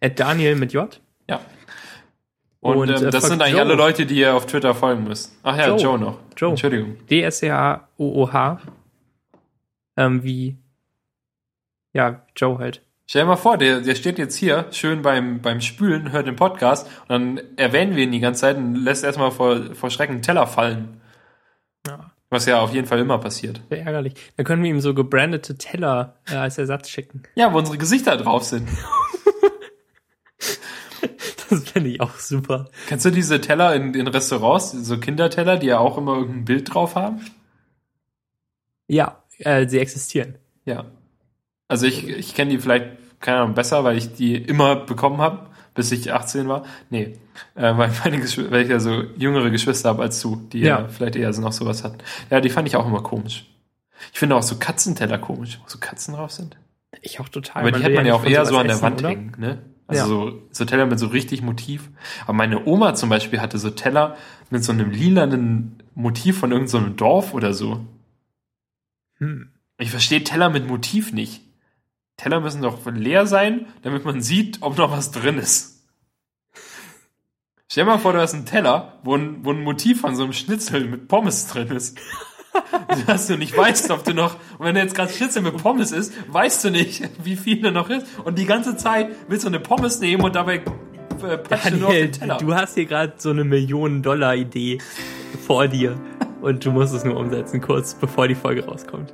At Daniel mit J. Ja. Und, Und, ähm, äh, das sind eigentlich Joe. alle Leute, die ihr auf Twitter folgen müsst. Ach ja, Joe, Joe. noch. Joe. Entschuldigung. D-S-C-H-O-O-H. Ähm, wie, ja, Joe halt. Stell dir mal vor, der, der steht jetzt hier schön beim, beim Spülen, hört den Podcast und dann erwähnen wir ihn die ganze Zeit und lässt erstmal vor, vor Schrecken einen Teller fallen. Ja, Was ja auf jeden Fall immer passiert. wäre ärgerlich. Dann können wir ihm so gebrandete Teller äh, als Ersatz schicken. Ja, wo unsere Gesichter drauf sind. Das fände ich auch super. Kennst du diese Teller in, in Restaurants, so Kinderteller, die ja auch immer irgendein Bild drauf haben? Ja, äh, sie existieren. Ja. Also ich, ich kenne die vielleicht, keine Ahnung, besser, weil ich die immer bekommen habe, bis ich 18 war. Nee, äh, weil, meine Geschw- weil ich ja so jüngere Geschwister habe als du, die ja. Ja. vielleicht eher so noch sowas hatten. Ja, die fand ich auch immer komisch. Ich finde auch so Katzenteller komisch, wo so Katzen drauf sind. Ich auch total. Aber die hat man ja nicht auch eher so an der essen, Wand oder? hängen, ne? Also Ja. so, so Teller mit so richtig Motiv. Aber meine Oma zum Beispiel hatte so Teller mit so einem lilanen Motiv von irgendeinem so Dorf oder so. Hm. Ich verstehe Teller mit Motiv nicht. Teller müssen doch leer sein, damit man sieht, ob noch was drin ist. Stell dir mal vor, du hast einen Teller, wo ein, wo ein Motiv von so einem Schnitzel mit Pommes drin ist. dass du nicht weißt, ob du noch, und wenn du jetzt gerade Schnitzel mit Pommes isst, weißt du nicht, wie viel da noch ist. Und die ganze Zeit willst du eine Pommes nehmen und dabei äh, du Daniel, den Teller. du hast hier gerade so eine Millionen-Dollar-Idee vor dir. Und du musst es nur umsetzen, kurz bevor die Folge rauskommt.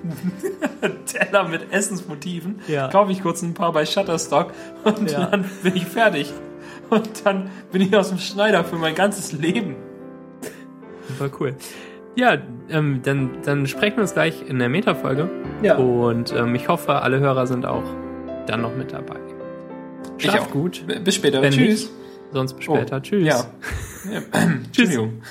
Teller mit Essensmotiven. Ja. Kaufe ich kurz ein paar bei Shutterstock und Ja. dann bin ich fertig. Und dann bin ich aus dem Schneider für mein ganzes Leben. Super cool. Ja, ähm, dann, dann sprechen wir uns gleich in der Meta-Folge. Ja. Und ähm, ich hoffe, alle Hörer sind auch dann noch mit dabei. Ich Schlaf gut. B- Bis später. Wenn Tschüss. nicht, sonst bis später. Oh, Tschüss. Ja. ja. Entschuldigung.